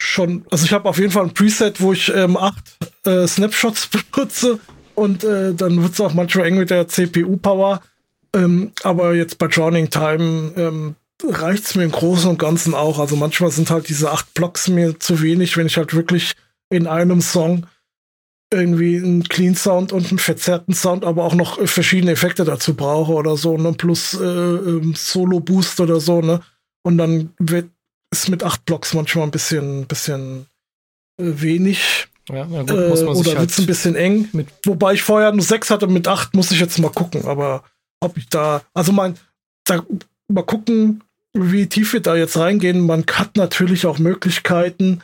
schon, also ich habe auf jeden Fall ein Preset, wo ich ähm, acht äh, Snapshots benutze und äh, dann wird es auch manchmal eng mit der CPU-Power. Ähm, aber jetzt bei Drowning Time ähm, reicht es mir im Großen und Ganzen auch. Also manchmal sind halt diese acht Blocks mir zu wenig, wenn ich halt wirklich in einem Song irgendwie einen Clean Sound und einen verzerrten Sound, aber auch noch verschiedene Effekte dazu brauche oder so, ne? Plus äh, ähm, Solo Boost oder so, ne? Und dann wird es mit acht Blocks manchmal ein bisschen, bisschen äh, wenig. Ja, na gut, muss man äh, oder wird es ein bisschen eng. Mit Wobei ich vorher nur sechs hatte, mit acht muss ich jetzt mal gucken, aber ob ich da, also mein, da mal gucken, wie tief wir da jetzt reingehen. Man hat natürlich auch Möglichkeiten,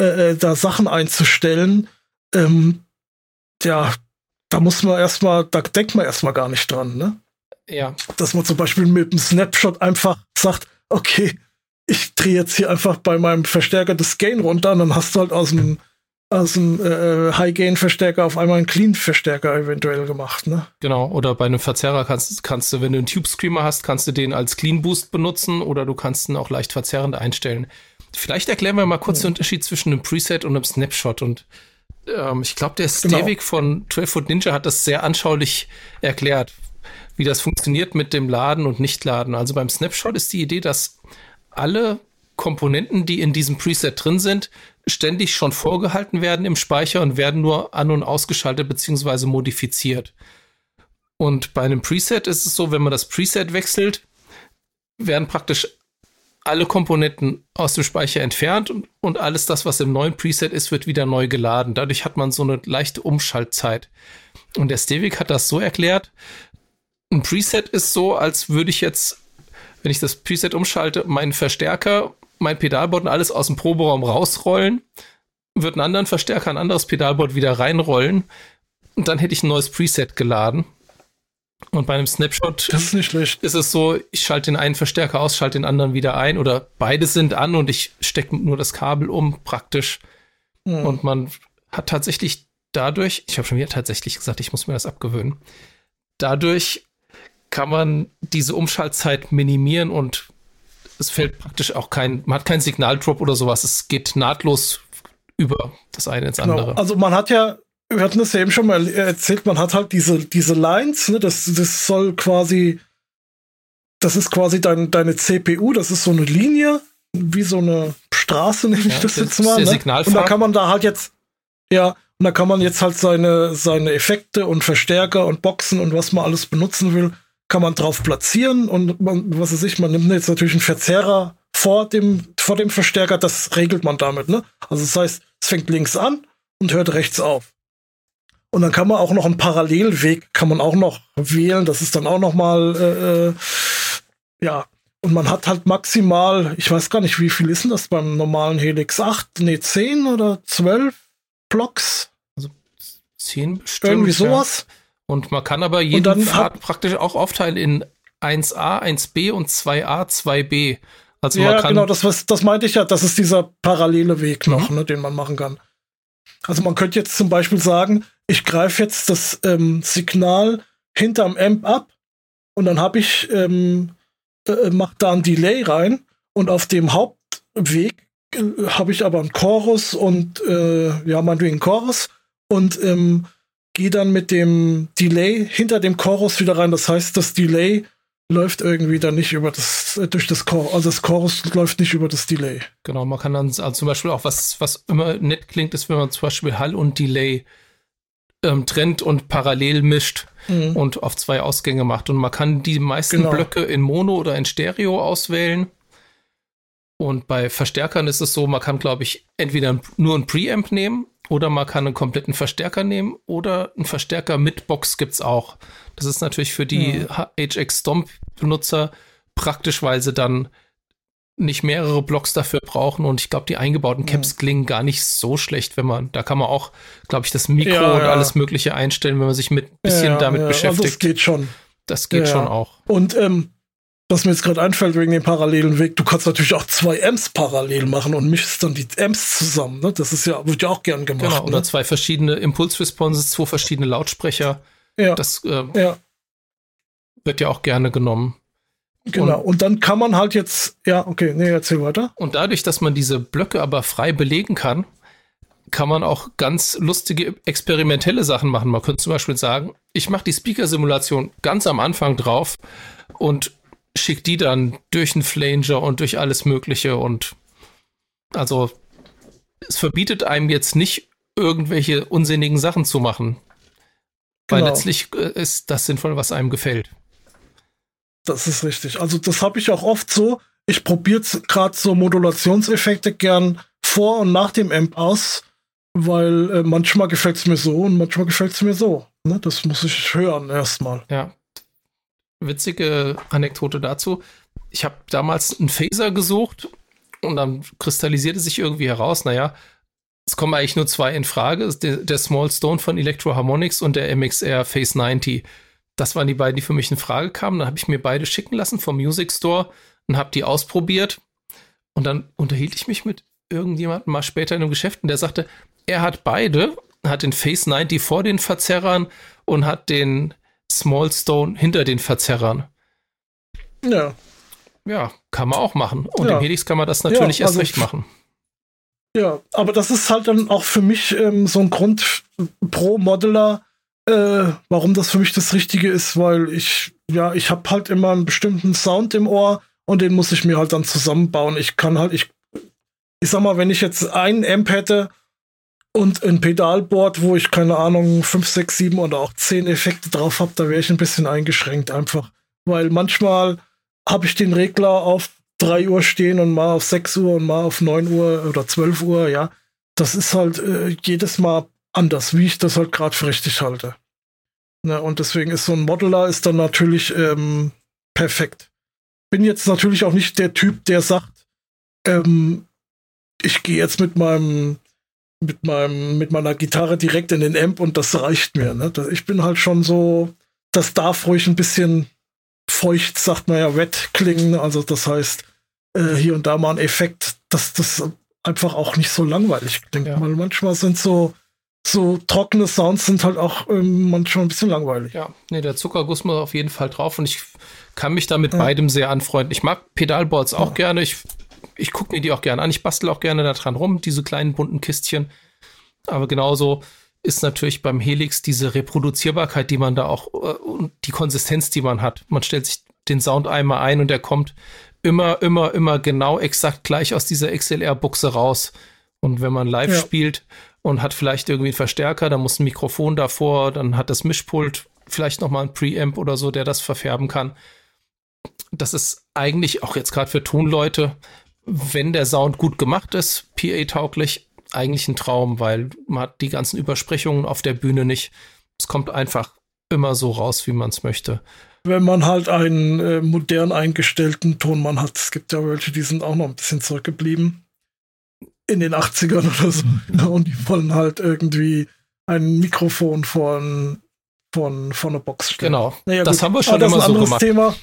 äh, äh da Sachen einzustellen, ähm, ja, da muss man erstmal, da denkt man erstmal gar nicht dran, ne? Ja. Dass man zum Beispiel mit einem Snapshot einfach sagt, okay, ich drehe jetzt hier einfach bei meinem Verstärker das Gain runter und dann hast du halt aus dem, aus dem äh, High-Gain-Verstärker auf einmal einen Clean-Verstärker eventuell gemacht, ne? Genau, oder bei einem Verzerrer kannst, kannst du, wenn du einen Tube-Screamer hast, kannst du den als Clean-Boost benutzen oder du kannst ihn auch leicht verzerrend einstellen. Vielleicht erklären wir mal kurz ja. den Unterschied zwischen einem Preset und einem Snapshot und ähm, ich glaube, der genau. Stevik von 12 Foot Ninja hat das sehr anschaulich erklärt, wie das funktioniert mit dem Laden und Nichtladen. Also beim Snapshot ist die Idee, dass alle Komponenten, die in diesem Preset drin sind, ständig schon vorgehalten werden im Speicher und werden nur an- und ausgeschaltet bzw. modifiziert. Und bei einem Preset ist es so, wenn man das Preset wechselt, werden praktisch alle Komponenten aus dem Speicher entfernt und, und alles das, was im neuen Preset ist, wird wieder neu geladen. Dadurch hat man so eine leichte Umschaltzeit. Und der Stevik hat das so erklärt, ein Preset ist so, als würde ich jetzt, wenn ich das Preset umschalte, meinen Verstärker, mein Pedalboard und alles aus dem Proberaum rausrollen, wird einen anderen Verstärker, ein anderes Pedalboard wieder reinrollen und dann hätte ich ein neues Preset geladen. Und bei einem Snapshot das ist, nicht schlecht. ist es so, ich schalte den einen Verstärker aus, schalte den anderen wieder ein oder beide sind an und ich stecke nur das Kabel um praktisch. Mhm. Und man hat tatsächlich dadurch, ich habe schon wieder tatsächlich gesagt, ich muss mir das abgewöhnen, dadurch kann man diese Umschaltzeit minimieren und es fällt praktisch auch kein, man hat keinen Signaldrop oder sowas. Es geht nahtlos über das eine ins genau. andere. Also man hat ja wir hatten das ja eben schon mal erzählt, man hat halt diese, diese Lines, ne, das, das soll quasi, das ist quasi dein, deine CPU, das ist so eine Linie, wie so eine Straße, nehme ich ja, das jetzt mal. Ne? Und da kann man da halt jetzt, ja, und da kann man jetzt halt seine, seine Effekte und Verstärker und Boxen und was man alles benutzen will, kann man drauf platzieren und man, was weiß ich, man nimmt jetzt natürlich einen Verzerrer vor dem, vor dem Verstärker, das regelt man damit, ne? Also das heißt, es fängt links an und hört rechts auf. Und dann kann man auch noch einen Parallelweg, kann man auch noch wählen. Das ist dann auch noch mal, äh, äh ja. Und man hat halt maximal, ich weiß gar nicht, wie viel ist denn das beim normalen Helix? 8, nee, 10 oder 12 Blocks? Also 10 bestimmt. Irgendwie sowas. Ja. Und man kann aber jeden Pfad praktisch auch aufteilen in 1a, 1b und 2a, 2b. Also ja, genau, das, was, das meinte ich ja, das ist dieser parallele Weg noch, mhm. ne, den man machen kann. Also man könnte jetzt zum Beispiel sagen, ich greife jetzt das ähm, Signal hinterm Amp ab und dann habe ich, ähm, äh, mach da ein Delay rein und auf dem Hauptweg äh, habe ich aber einen Chorus und äh, ja, meinetwegen einen Chorus und ähm, gehe dann mit dem Delay hinter dem Chorus wieder rein. Das heißt, das Delay läuft irgendwie dann nicht über das, durch das Chorus, also das Chorus läuft nicht über das Delay. Genau, man kann dann also zum Beispiel auch was, was immer nett klingt, ist, wenn man zum Beispiel Hall und Delay ähm, trennt und parallel mischt mhm. und auf zwei Ausgänge macht. Und man kann die meisten genau. Blöcke in Mono oder in Stereo auswählen. Und bei Verstärkern ist es so, man kann, glaube ich, entweder nur ein Preamp nehmen oder man kann einen kompletten Verstärker nehmen oder einen Verstärker mit Box gibt es auch. Das ist natürlich für die ja. HX Stomp Benutzer praktisch, weil sie dann nicht mehrere Blocks dafür brauchen und ich glaube, die eingebauten Caps ja. klingen gar nicht so schlecht, wenn man, da kann man auch, glaube ich, das Mikro ja, und alles Mögliche einstellen, wenn man sich mit bisschen damit beschäftigt. Also das geht schon. Das geht schon auch. Und ähm, was mir jetzt gerade einfällt wegen dem parallelen Weg, du kannst natürlich auch zwei Amps parallel machen und mischst dann die Amps zusammen. Ne? Das ist ja, wird ja auch gern gemacht. Genau, oder ne? zwei verschiedene Impulse-Responses, zwei verschiedene Lautsprecher. Ja. Das äh, ja. wird ja auch gerne genommen. Genau, und, und, dann kann man halt jetzt, ja, okay, nee, erzähl weiter. Und dadurch, dass man diese Blöcke aber frei belegen kann, kann man auch ganz lustige experimentelle Sachen machen. Man könnte zum Beispiel sagen, ich mache die Speaker-Simulation ganz am Anfang drauf und schickt die dann durch einen Flanger und durch alles Mögliche und also es verbietet einem jetzt nicht irgendwelche unsinnigen Sachen zu machen. Weil genau. letztlich äh, ist das sinnvoll, was einem gefällt. Das ist richtig. Also das habe ich auch oft so. Ich probiere gerade so Modulationseffekte gern vor und nach dem Amp aus, weil äh, manchmal gefällt es mir so und manchmal gefällt es mir so. Ne? Das muss ich hören erstmal. Ja, witzige Anekdote dazu. Ich habe damals einen Phaser gesucht und dann kristallisierte sich irgendwie heraus, naja, es kommen eigentlich nur zwei in Frage, der, der Small Stone von Electro Harmonics und der MXR Phase 90. Das waren die beiden, die für mich in Frage kamen. Dann habe ich mir beide schicken lassen vom Music Store und habe die ausprobiert. Und dann unterhielt ich mich mit irgendjemandem mal später in einem Geschäft und der sagte, er hat beide, hat den Phase 90 vor den Verzerrern und hat den Small Stone hinter den Verzerrern. Ja. Ja, kann man auch machen. Und ja. im Helix kann man das natürlich ja, also erst recht machen. Ja, aber das ist halt dann auch für mich ähm, so ein Grund pro Modeler, äh, warum das für mich das Richtige ist, weil ich, ja, ich habe halt immer einen bestimmten Sound im Ohr und den muss ich mir halt dann zusammenbauen. Ich kann halt, ich, ich sag mal, wenn ich jetzt einen Amp hätte, und ein Pedalboard, wo ich keine Ahnung, 5, 6, 7 oder auch 10 Effekte drauf habe, da wäre ich ein bisschen eingeschränkt einfach. Weil manchmal habe ich den Regler auf 3 Uhr stehen und mal auf 6 Uhr und mal auf 9 Uhr oder 12 Uhr, ja. Das ist halt äh, jedes Mal anders, wie ich das halt gerade für richtig halte. Ne, und deswegen ist so ein Modeler ist dann natürlich ähm, perfekt. Bin jetzt natürlich auch nicht der Typ, der sagt, ähm, ich gehe jetzt mit meinem mit meinem, mit meiner Gitarre direkt in den Amp und das reicht mir. Ne? Ich bin halt schon so, das darf ruhig ein bisschen feucht, sagt man ja, wet klingen. Also das heißt, äh, hier und da mal ein Effekt, dass das einfach auch nicht so langweilig klingt. Ja. Weil manchmal sind so, so trockene Sounds sind halt auch ähm, manchmal ein bisschen langweilig. Ja, nee, der Zuckerguss muss auf jeden Fall drauf und ich kann mich da mit ja. beidem sehr anfreunden. Ich mag Pedalboards auch ja. gerne. Ich ich gucke mir die auch gerne an. Ich bastel auch gerne da dran rum, diese kleinen bunten Kistchen. Aber genauso ist natürlich beim Helix diese Reproduzierbarkeit, die man da auch äh, und die Konsistenz, die man hat. Man stellt sich den Sound einmal ein und der kommt immer, immer, immer genau exakt gleich aus dieser XLR-Buchse raus. Und wenn man live ja. spielt und hat vielleicht irgendwie einen Verstärker, dann muss ein Mikrofon davor, dann hat das Mischpult vielleicht noch mal ein Preamp oder so, der das verfärben kann. Das ist eigentlich auch jetzt gerade für Tonleute wenn der Sound gut gemacht ist, PA-tauglich, eigentlich ein Traum, weil man hat die ganzen Übersprechungen auf der Bühne nicht. Es kommt einfach immer so raus, wie man es möchte. Wenn man halt einen äh, modern eingestellten Tonmann hat. Es gibt ja welche, die sind auch noch ein bisschen zurückgeblieben. In den 80ern oder so. Mhm. Und die wollen halt irgendwie ein Mikrofon von, von, von einer Box stellen. Genau. Naja, das gut. haben wir schon Aber immer so gemacht. Thema.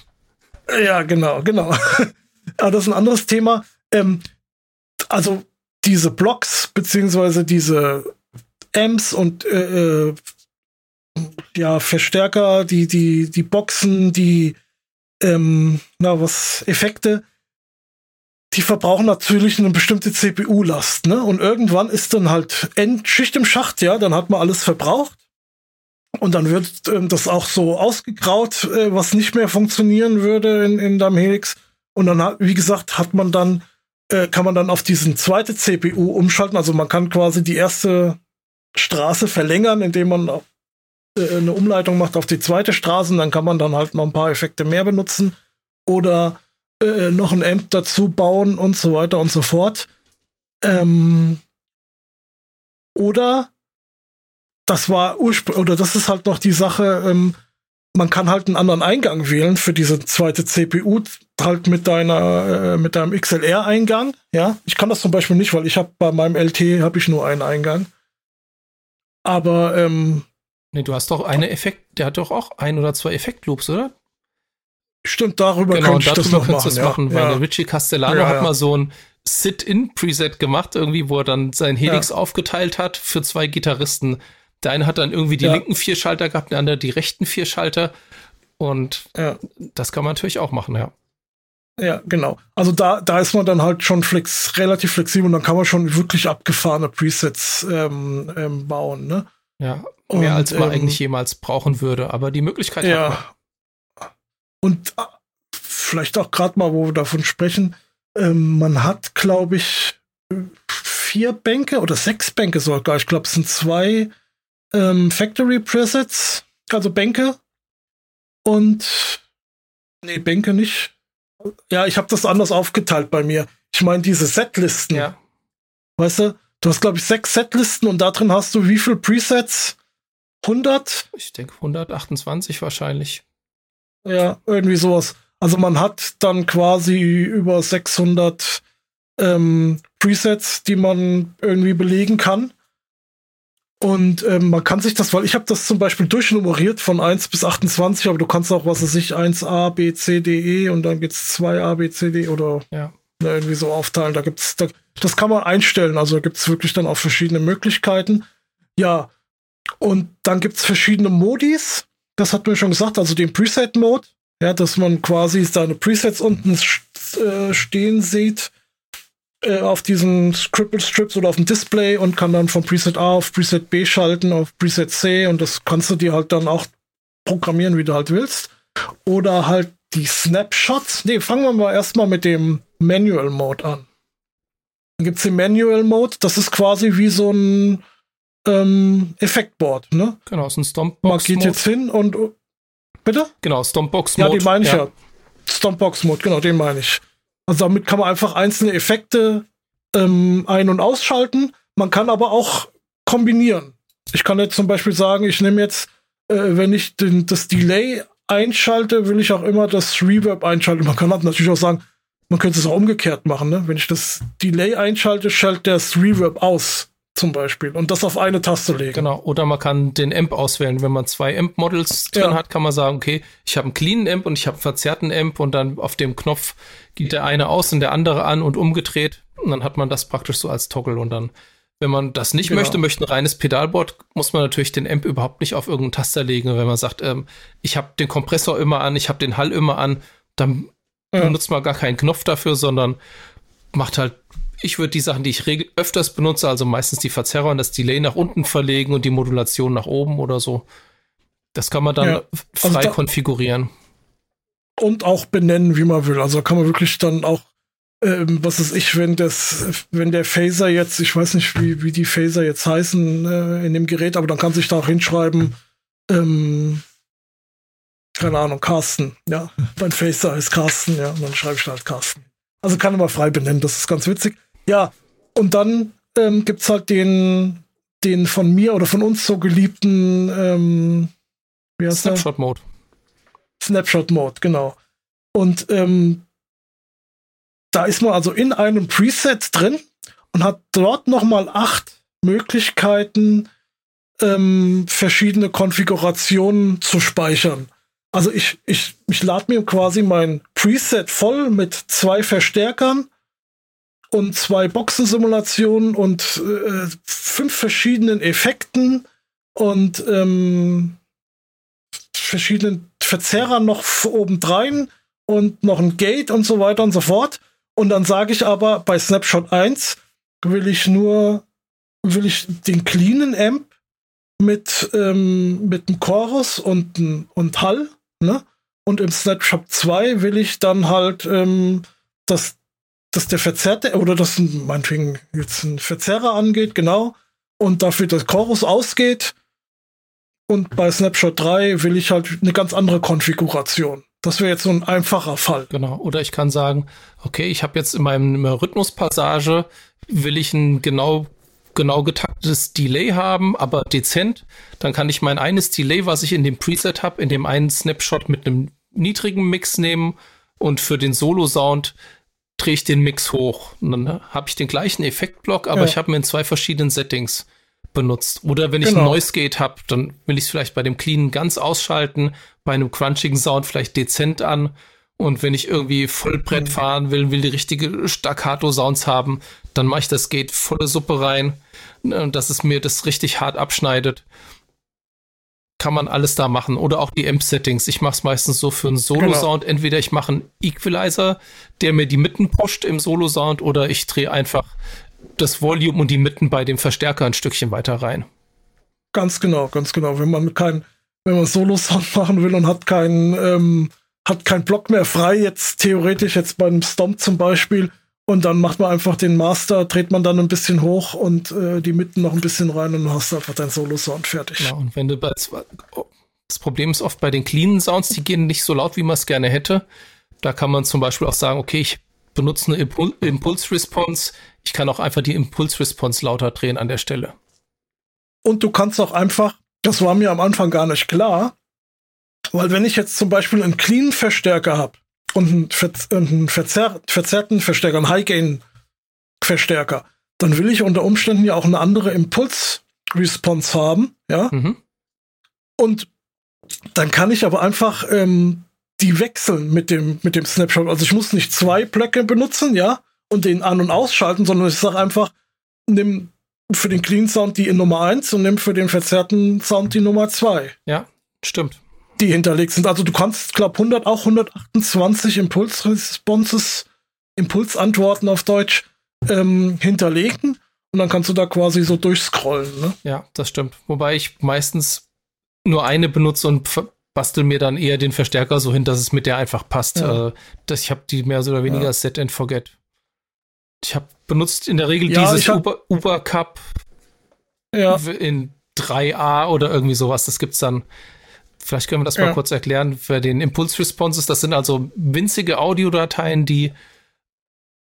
Ja, genau, genau. Aber das ist ein anderes Thema. Ähm, also diese Blocks beziehungsweise diese Amps und äh, äh, ja Verstärker, die die die Boxen, die ähm, na was Effekte, die verbrauchen natürlich eine bestimmte CPU-Last, ne? Und irgendwann ist dann halt Endschicht im Schacht, ja, dann hat man alles verbraucht. Und dann wird ähm, das auch so ausgegraut, äh, was nicht mehr funktionieren würde in, in deinem Helix. Und dann, wie gesagt, hat man dann äh, kann man dann auf diesen zweite CPU umschalten. Also man kann quasi die erste Straße verlängern, indem man äh, eine Umleitung macht auf die zweite Straße. Und dann kann man dann halt noch ein paar Effekte mehr benutzen oder äh, noch ein Amp dazu bauen und so weiter und so fort. Ähm, oder das war ursprünglich, oder das ist halt noch die Sache, ähm, man kann halt einen anderen Eingang wählen für diese zweite CPU, halt mit deiner, äh, mit deinem XLR-Eingang. Ja, ich kann das zum Beispiel nicht, weil ich habe bei meinem LT habe ich nur einen Eingang. Aber ähm, nee, du hast doch eine Effekt, der hat doch auch ein oder zwei Effektloops, oder? Stimmt, darüber genau, könnte ich das noch machen, ja. machen, weil ja. Richie Castellano ja, hat mal so ein Sit-in-Preset gemacht, irgendwie, wo er dann sein Helix aufgeteilt hat für zwei Gitarristen. Der eine hat dann irgendwie die linken vier Schalter gehabt, der andere die rechten vier Schalter. Und das kann man natürlich auch machen, ja. Ja, genau. Also da, da ist man dann halt schon flex, relativ flexibel und dann kann man schon wirklich abgefahrene Presets ähm, ähm, bauen, ne? Ja, mehr und, als man ähm, eigentlich jemals brauchen würde, aber die Möglichkeit ja. hat man. Und äh, vielleicht auch gerade mal, wo wir davon sprechen, ähm, man hat, glaube ich, vier Bänke oder sechs Bänke sogar. Ich glaube, es sind zwei ähm, Factory Presets, also Bänke. Und nee, Bänke nicht. Ja, ich habe das anders aufgeteilt bei mir. Ich meine diese Setlisten. Ja. Weißt du, du hast glaube ich sechs Setlisten und da drin hast du wie viel Presets? 100? Ich denke 128 wahrscheinlich. Ja, irgendwie sowas. Also man hat dann quasi über 600 ähm, Presets, die man irgendwie belegen kann. Und ähm, man kann sich das, weil ich habe das zum Beispiel durchnummeriert von 1 bis 28, aber du kannst auch, was weiß ich, 1a, b, c, d, e und dann gibt's 2a, b, c, d oder ja. ne, irgendwie so aufteilen. Da gibt's, da, das kann man einstellen, also gibt's wirklich dann auch verschiedene Möglichkeiten. Ja, und dann gibt's verschiedene Modis, das hat mir schon gesagt, also den Preset-Mode, ja, dass man quasi seine Presets unten äh, stehen sieht äh, auf diesen Scribble Strips oder auf dem Display und kann dann von Preset A auf Preset B schalten, auf Preset C und das kannst du dir halt dann auch programmieren, wie du halt willst. Oder halt die Snapshots. Nee, fangen wir mal erstmal mit dem Manual Mode an. Dann gibt's den Manual Mode, das ist quasi wie so ein ähm, Effektboard, ne? Genau, so ein Stompbox. Man geht jetzt hin und bitte? Genau, Stompbox Mode. Ja, die meine ich ja. ja. Stompbox Mode, genau, den meine ich. Also damit kann man einfach einzelne Effekte ähm, ein- und ausschalten. Man kann aber auch kombinieren. Ich kann jetzt zum Beispiel sagen, ich nehme jetzt, äh, wenn ich den, das Delay einschalte, will ich auch immer das Reverb einschalten. Man kann natürlich auch sagen, man könnte es auch umgekehrt machen. Ne? Wenn ich das Delay einschalte, schaltet das Reverb aus zum Beispiel und das auf eine Taste legen. Genau, oder man kann den Amp auswählen. Wenn man zwei Amp-Models drin ja. hat, kann man sagen, okay, ich habe einen cleanen Amp und ich habe einen verzerrten Amp und dann auf dem Knopf geht der eine aus und der andere an und umgedreht. Und dann hat man das praktisch so als Toggle und dann, wenn man das nicht genau. möchte, möchte ein reines Pedalboard, muss man natürlich den Amp überhaupt nicht auf irgendeinen Taster legen. Wenn man sagt, ähm, ich habe den Kompressor immer an, ich habe den Hall immer an, dann ja. benutzt man gar keinen Knopf dafür, sondern macht halt ich würde die Sachen, die ich öfters benutze, also meistens die Verzerrer und das Delay nach unten verlegen und die Modulation nach oben oder so. Das kann man dann ja, also frei da konfigurieren. Und auch benennen, wie man will. Also kann man wirklich dann auch, ähm, was ist ich, wenn das, wenn der Phaser jetzt, ich weiß nicht, wie, wie die Phaser jetzt heißen äh, in dem Gerät, aber dann kann sich da auch hinschreiben, ähm, keine Ahnung, Carsten, ja. mein Phaser ist Carsten, ja, und dann schreibe ich da halt Carsten. Also kann man frei benennen, das ist ganz witzig. Ja, und dann ähm, gibt es halt den, den von mir oder von uns so geliebten ähm, Snapshot-Mode. Snapshot-Mode, genau. Und ähm, da ist man also in einem Preset drin und hat dort nochmal acht Möglichkeiten, ähm, verschiedene Konfigurationen zu speichern. Also ich, ich, ich lade mir quasi mein Preset voll mit zwei Verstärkern und zwei Boxensimulationen und äh, fünf verschiedenen Effekten und ähm, verschiedenen Verzerrern noch obendrein und noch ein Gate und so weiter und so fort. Und dann sage ich aber bei Snapshot 1 will ich nur, will ich den cleanen Amp mit, ähm, mit einem Chorus und, und Hall, ne? Und im Snapshot 2 will ich dann halt, ähm, dass, dass der Verzerrte, oder dass meinetwegen jetzt ein Verzerrer angeht, genau, und dafür das Chorus ausgeht. Und bei Snapshot 3 will ich halt eine ganz andere Konfiguration. Das wäre jetzt so ein einfacher Fall. Genau. Oder ich kann sagen, okay, ich habe jetzt in meinem Rhythmuspassage, will ich ein genau, genau getaktetes Delay haben, aber dezent. Dann kann ich mein eines Delay, was ich in dem Preset habe, in dem einen Snapshot mit einem niedrigen Mix nehmen und für den Solo-Sound drehe ich den Mix hoch. Und dann habe ich den gleichen Effektblock, aber ja. ich habe mir in zwei verschiedenen Settings benutzt. Oder wenn ich genau. ein Noise Gate habe, dann will ich es vielleicht bei dem Cleanen ganz ausschalten, bei einem crunchigen Sound vielleicht dezent an. Und wenn ich irgendwie Vollbrett mhm. fahren will, will die richtige Staccato-Sounds haben, dann mache ich das Gate volle Suppe rein, ne, dass es mir das richtig hart abschneidet. Kann man alles da machen. Oder auch die Amp-Settings. Ich mache es meistens so für einen Solo-Sound. Genau. Entweder ich mache einen Equalizer, der mir die Mitten pusht im Solo-Sound, oder ich drehe einfach das Volume und die Mitten bei dem Verstärker ein Stückchen weiter rein. Ganz genau, ganz genau. Wenn man kein, wenn man Solo-Sound machen will und hat keinen, ähm, hat keinen Block mehr frei, jetzt theoretisch jetzt beim Stomp zum Beispiel, und dann macht man einfach den Master, dreht man dann ein bisschen hoch und äh, die Mitten noch ein bisschen rein und dann hast du einfach dein Solo-Sound fertig. Ja, und wenn du bei, das Problem ist oft bei den cleanen Sounds, die gehen nicht so laut, wie man es gerne hätte. Da kann man zum Beispiel auch sagen, okay, ich benutze eine Impul Impulse-Response, ich kann auch einfach die Impulse-Response lauter drehen an der Stelle. Und du kannst auch einfach, das war mir am Anfang gar nicht klar, weil wenn ich jetzt zum Beispiel einen clean Verstärker habe und einen, Ver einen verzerr verzerrten Verstärker, einen High-Gain-Verstärker, dann will ich unter Umständen ja auch eine andere Impuls-Response haben, ja. Mhm. Und dann kann ich aber einfach ähm, die wechseln mit dem, mit dem Snapshot. Also ich muss nicht zwei Blöcke benutzen, ja, und den an- und ausschalten, sondern ich sage einfach, nimm für den Clean Sound die in Nummer 1 und nimm für den verzerrten Sound die Nummer 2. Ja, stimmt. Die hinterlegt sind. Also du kannst, glaube 100, auch 128 Impulsresponses, Impulsantworten auf Deutsch ähm, hinterlegen und dann kannst du da quasi so durchscrollen. Ne? Ja, das stimmt. Wobei ich meistens nur eine benutze und bastel mir dann eher den Verstärker so hin, dass es mit der einfach passt. Ja. Äh, dass ich habe die mehr oder weniger ja. Set and Forget. Ich habe benutzt in der Regel ja, dieses Uber, Uber Cup in 3a oder irgendwie sowas. Das gibt's dann. Vielleicht können wir das ja. mal kurz erklären für den Impulse Responses. Das sind also winzige Audiodateien, die,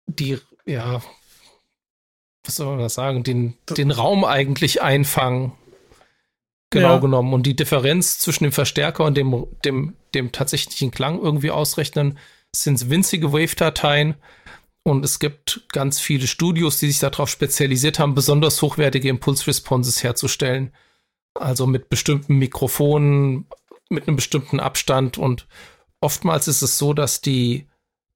die, ja, was soll man das sagen, den, den Raum eigentlich einfangen. Genau ja. genommen. Und die Differenz zwischen dem Verstärker und dem, dem, dem tatsächlichen Klang irgendwie ausrechnen, sind winzige Wave-Dateien. Und es gibt ganz viele Studios, die sich darauf spezialisiert haben, besonders hochwertige Impulse-Responses herzustellen. Also mit bestimmten Mikrofonen, mit einem bestimmten Abstand. Und oftmals ist es so, dass die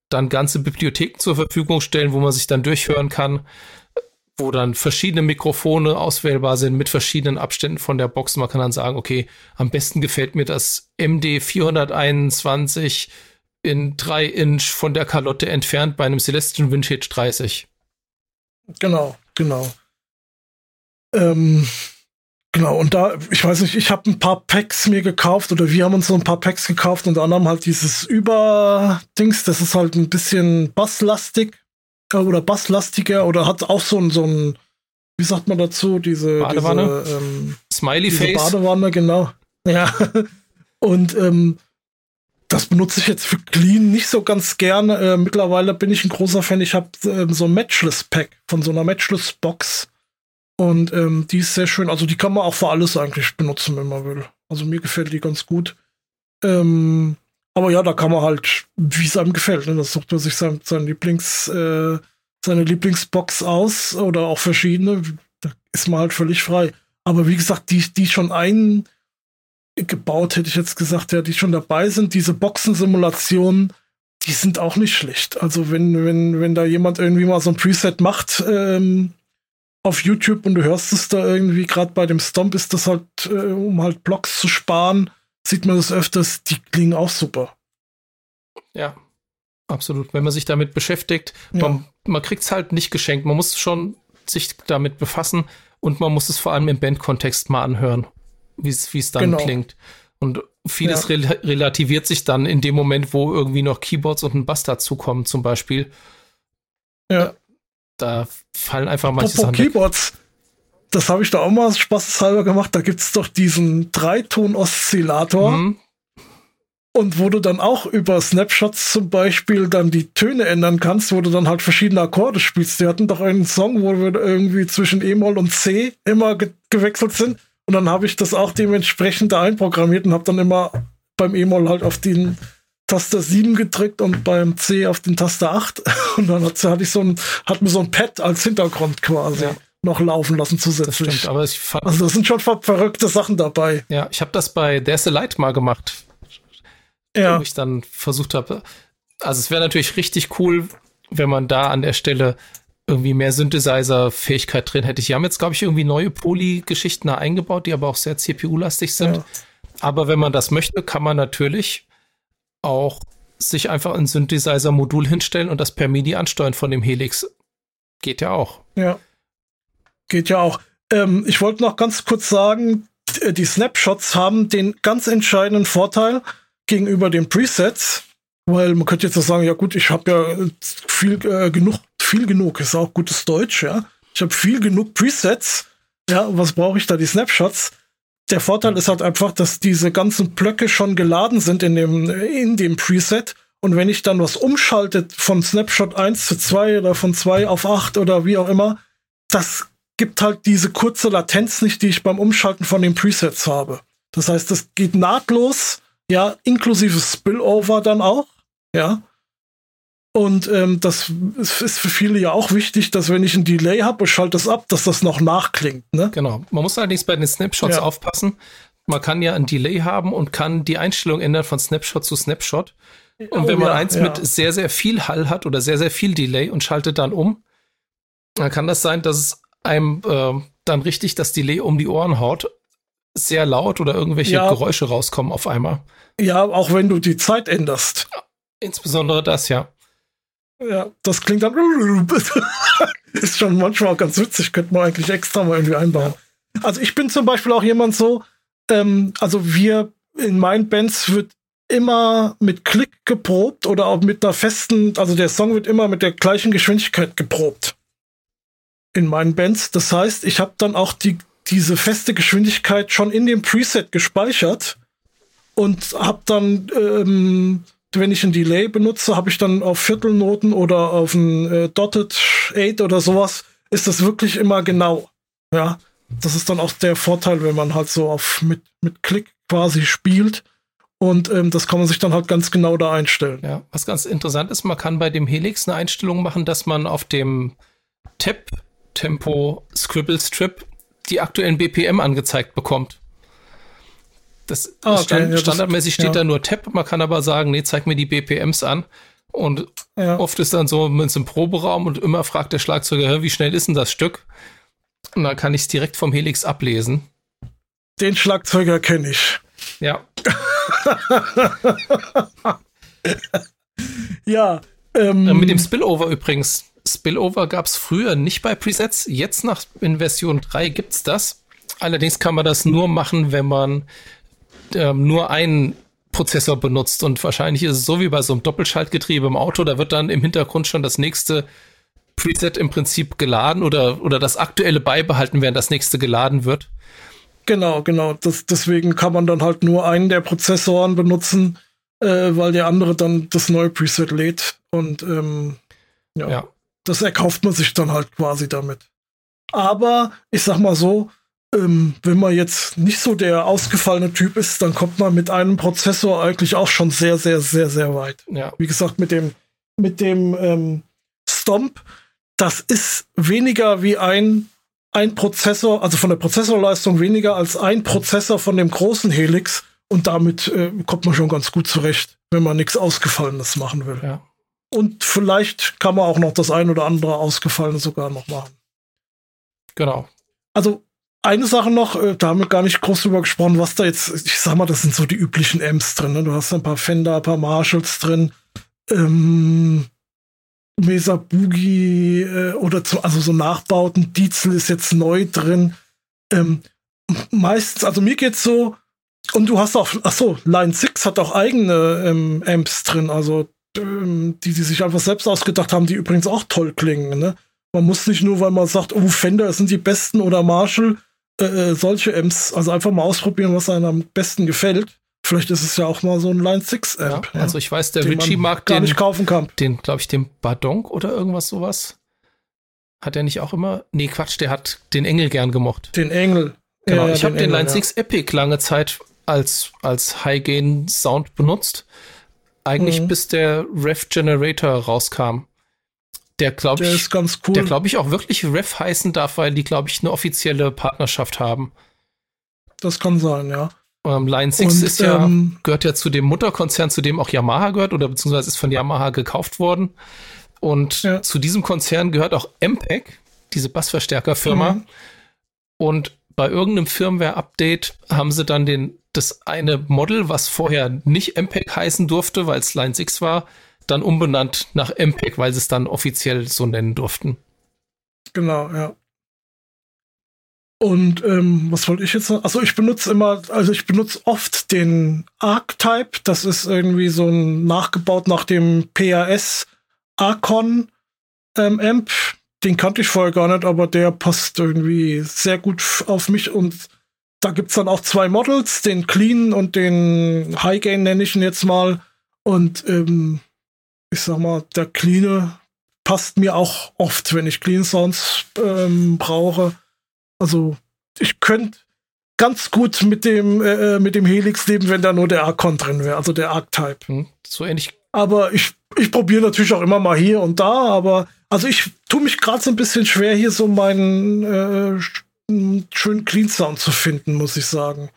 dann ganze Bibliotheken zur Verfügung stellen, wo man sich dann durchhören kann, wo dann verschiedene Mikrofone auswählbar sind mit verschiedenen Abständen von der Box. Man kann dann sagen, okay, am besten gefällt mir das MD 421 in 3 Inch von der Kalotte entfernt bei einem Celestian Vintage 30. Genau, genau. Ähm, genau, und da, ich weiß nicht, ich habe ein paar Packs mir gekauft oder wir haben uns so ein paar Packs gekauft, unter anderem halt dieses Über-Dings, das ist halt ein bisschen basslastig äh, oder basslastiger oder hat auch so ein, so ein, wie sagt man dazu, diese Badewanne? Diese, ähm, Smiley diese Face. Badewanne, genau. Ja. Und ähm, das benutze ich jetzt für Clean nicht so ganz gerne. Äh, mittlerweile bin ich ein großer Fan. Ich habe äh, so ein Matchless-Pack von so einer Matchless-Box. Und ähm, die ist sehr schön. Also die kann man auch für alles eigentlich benutzen, wenn man will. Also mir gefällt die ganz gut. Ähm, aber ja, da kann man halt, wie es einem gefällt. Ne? Das sucht man sich sein, sein Lieblings, äh, seine Lieblingsbox aus oder auch verschiedene. Da ist man halt völlig frei. Aber wie gesagt, die, die schon eingebaut, hätte ich jetzt gesagt, ja, die schon dabei sind, diese Boxensimulationen, die sind auch nicht schlecht. Also wenn, wenn, wenn da jemand irgendwie mal so ein Preset macht ähm, auf YouTube und du hörst es da irgendwie, gerade bei dem Stomp ist das halt, äh, um halt Blocks zu sparen, sieht man das öfters, die klingen auch super. Ja, absolut. Wenn man sich damit beschäftigt, ja. man, man kriegt es halt nicht geschenkt. Man muss schon sich damit befassen und man muss es vor allem im Bandkontext mal anhören, wie es dann genau. klingt. Und vieles ja. rel relativiert sich dann in dem Moment, wo irgendwie noch Keyboards und ein Bass dazukommen, zum Beispiel. Ja. Da fallen einfach manche Sachen. Keyboards. Weg. Das habe ich da auch mal spaßeshalber gemacht. Da gibt es doch diesen Dreiton-Oszillator. Mhm. Und wo du dann auch über Snapshots zum Beispiel dann die Töne ändern kannst, wo du dann halt verschiedene Akkorde spielst. Die hatten doch einen Song, wo wir irgendwie zwischen E-Moll und C immer ge gewechselt sind. Und dann habe ich das auch dementsprechend da einprogrammiert und habe dann immer beim E-Moll halt auf den Taster 7 gedrückt und beim C auf den Taster 8. Und dann hat, hatte ich so ein, hat mir so ein Pad als Hintergrund quasi. Ja noch laufen lassen zusätzlich. Das stimmt, aber ich fand, also das sind schon ver verrückte Sachen dabei. Ja, ich habe das bei There's a Light mal gemacht. Ja. Wo ich dann versucht habe. Also es wäre natürlich richtig cool, wenn man da an der Stelle irgendwie mehr Synthesizer-Fähigkeit drin hätte. Die haben jetzt, glaube ich, irgendwie neue Poly-Geschichten eingebaut, die aber auch sehr CPU-lastig sind. Ja. Aber wenn man das möchte, kann man natürlich auch sich einfach ein Synthesizer-Modul hinstellen und das per MIDI ansteuern von dem Helix. Geht ja auch. Ja. Geht ja auch. Ähm, ich wollte noch ganz kurz sagen, die Snapshots haben den ganz entscheidenden Vorteil gegenüber den Presets, weil man könnte jetzt auch sagen, ja gut, ich habe ja viel äh, genug, viel genug, ist auch gutes Deutsch, ja. Ich habe viel genug Presets. Ja, was brauche ich da? Die Snapshots. Der Vorteil ist halt einfach, dass diese ganzen Blöcke schon geladen sind in dem, in dem Preset. Und wenn ich dann was umschaltet von Snapshot 1 zu 2 oder von 2 auf 8 oder wie auch immer, das gibt halt diese kurze Latenz nicht, die ich beim Umschalten von den Presets habe. Das heißt, das geht nahtlos, ja, inklusive Spillover dann auch, ja. Und ähm, das ist für viele ja auch wichtig, dass wenn ich ein Delay habe und schalte das ab, dass das noch nachklingt. Ne? Genau. Man muss allerdings bei den Snapshots ja. aufpassen. Man kann ja ein Delay haben und kann die Einstellung ändern von Snapshot zu Snapshot. Und oh, wenn man ja, eins ja. mit sehr, sehr viel Hall hat oder sehr, sehr viel Delay und schaltet dann um, dann kann das sein, dass es einem äh, dann richtig das Delay um die Ohren haut, sehr laut oder irgendwelche ja. Geräusche rauskommen auf einmal. Ja, auch wenn du die Zeit änderst. Insbesondere das, ja. Ja, das klingt dann. ist schon manchmal auch ganz witzig, könnte man eigentlich extra mal irgendwie einbauen. Also ich bin zum Beispiel auch jemand so, ähm, also wir in meinen Bands wird immer mit Klick geprobt oder auch mit einer festen, also der Song wird immer mit der gleichen Geschwindigkeit geprobt in meinen Bands. Das heißt, ich habe dann auch die, diese feste Geschwindigkeit schon in dem Preset gespeichert und habe dann, ähm, wenn ich ein Delay benutze, habe ich dann auf Viertelnoten oder auf ein äh, Dotted 8 oder sowas, ist das wirklich immer genau. Ja, das ist dann auch der Vorteil, wenn man halt so auf mit, mit Klick quasi spielt. Und ähm, das kann man sich dann halt ganz genau da einstellen. Ja, was ganz interessant ist, man kann bei dem Helix eine Einstellung machen, dass man auf dem Tab Tempo Scribble Strip die aktuellen BPM angezeigt bekommt. Das ah, okay. stand, ja, standardmäßig steht ja. da nur Tab, man kann aber sagen, nee, zeig mir die BPMs an. Und ja. oft ist dann so, man ist im Proberaum und immer fragt der Schlagzeuger, wie schnell ist denn das Stück? Und dann kann ich es direkt vom Helix ablesen. Den Schlagzeuger kenne ich. Ja. ja. Ähm, Mit dem Spillover übrigens. Spillover gab es früher nicht bei Presets. Jetzt nach in Version 3 gibt es das. Allerdings kann man das nur machen, wenn man ähm, nur einen Prozessor benutzt. Und wahrscheinlich ist es so wie bei so einem Doppelschaltgetriebe im Auto. Da wird dann im Hintergrund schon das nächste Preset im Prinzip geladen oder, oder das aktuelle beibehalten, während das nächste geladen wird. Genau, genau. Das, deswegen kann man dann halt nur einen der Prozessoren benutzen, äh, weil der andere dann das neue Preset lädt. Und ähm, ja. ja das erkauft man sich dann halt quasi damit. Aber ich sag mal so, ähm, wenn man jetzt nicht so der ausgefallene Typ ist, dann kommt man mit einem Prozessor eigentlich auch schon sehr, sehr, sehr, sehr weit. Ja. Wie gesagt, mit dem, mit dem ähm, Stomp, das ist weniger wie ein, ein Prozessor, also von der Prozessorleistung weniger als ein Prozessor von dem großen Helix. Und damit äh, kommt man schon ganz gut zurecht, wenn man nichts Ausgefallenes machen will. Ja. Und vielleicht kann man auch noch das ein oder andere Ausgefallene sogar noch machen. Genau. Also eine Sache noch, äh, da haben wir gar nicht groß drüber gesprochen, was da jetzt, ich sag mal, das sind so die üblichen Amps drin. Ne? Du hast ein paar Fender, ein paar Marshalls drin, ähm, Mesa Boogie äh, oder zu, also so Nachbauten. Diesel ist jetzt neu drin. Ähm, meistens, also mir geht's so, und du hast auch, ach so, Line 6 hat auch eigene ähm, Amps drin, also ähm, die, die sich einfach selbst ausgedacht haben, die übrigens auch toll klingen. Ne? Man muss nicht nur, weil man sagt, oh, Fender sind die besten oder Marshall, äh, äh, solche Amps, also einfach mal ausprobieren, was einem am besten gefällt. Vielleicht ist es ja auch mal so ein Line 6 Amp. Ja, also ich weiß, der Richie mag gar den, nicht kaufen kann. Den, glaube ich, den Badonk oder irgendwas sowas. Hat er nicht auch immer? Nee, Quatsch, der hat den Engel gern gemocht. Den Engel. Genau, ja, ich habe den, den Line 6 Epic lange Zeit als, als High-Gain-Sound benutzt. Eigentlich mhm. bis der Rev Generator rauskam. Der glaube ich, ist ganz cool. Der glaube ich auch wirklich Rev heißen darf, weil die glaube ich eine offizielle Partnerschaft haben. Das kann sein, ja. Ähm, Line 6 Und, ist ja, ähm, gehört ja zu dem Mutterkonzern, zu dem auch Yamaha gehört oder beziehungsweise ist von Yamaha gekauft worden. Und ja. zu diesem Konzern gehört auch MPEG, diese Bassverstärkerfirma. Mhm. Und bei irgendeinem Firmware-Update haben sie dann den, das eine Model, was vorher nicht MPEG heißen durfte, weil es Line 6 war, dann umbenannt nach MPEG, weil sie es dann offiziell so nennen durften. Genau, ja. Und ähm, was wollte ich jetzt noch? Also ich benutze immer, also ich benutze oft den Archetype. Das ist irgendwie so ein nachgebaut nach dem PAS Archon ähm, Amp den kannte ich vorher gar nicht, aber der passt irgendwie sehr gut auf mich und da gibt's dann auch zwei Models, den Clean und den High Gain nenne ich ihn jetzt mal. Und ähm, ich sag mal, der Clean passt mir auch oft, wenn ich Clean Sounds ähm, brauche. Also ich könnte ganz gut mit dem, äh, äh, mit dem Helix leben, wenn da nur der Archon drin wäre, also der Archetype. Hm, so ähnlich. Aber ich, ich probiere natürlich auch immer mal hier und da, aber also ich tue mich gerade so ein bisschen schwer, hier so meinen äh, schönen Clean Sound zu finden, muss ich sagen.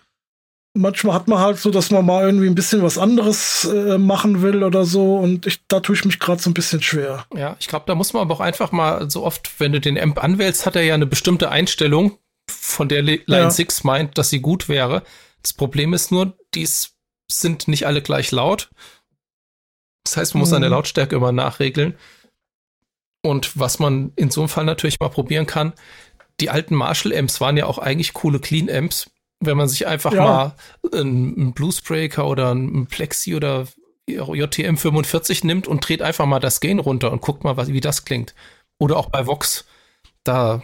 Manchmal hat man halt so, dass man mal irgendwie ein bisschen was anderes äh, machen will oder so und ich, da tue ich mich gerade so ein bisschen schwer. Ja, ich glaube, da muss man aber auch einfach mal so oft, wenn du den Amp anwählst, hat er ja eine bestimmte Einstellung, von der Line ja. 6 meint, dass sie gut wäre. Das Problem ist nur, die sind nicht alle gleich laut. Das heißt, man muss mhm. an der Lautstärke immer nachregeln. Und was man in so einem Fall natürlich mal probieren kann, die alten Marshall-Amps waren ja auch eigentlich coole Clean-Amps. Wenn man sich einfach ja. mal einen Bluesbreaker oder einen Plexi oder JTM 45 nimmt und dreht einfach mal das Gain runter und guckt mal, wie das klingt. Oder auch bei Vox. Da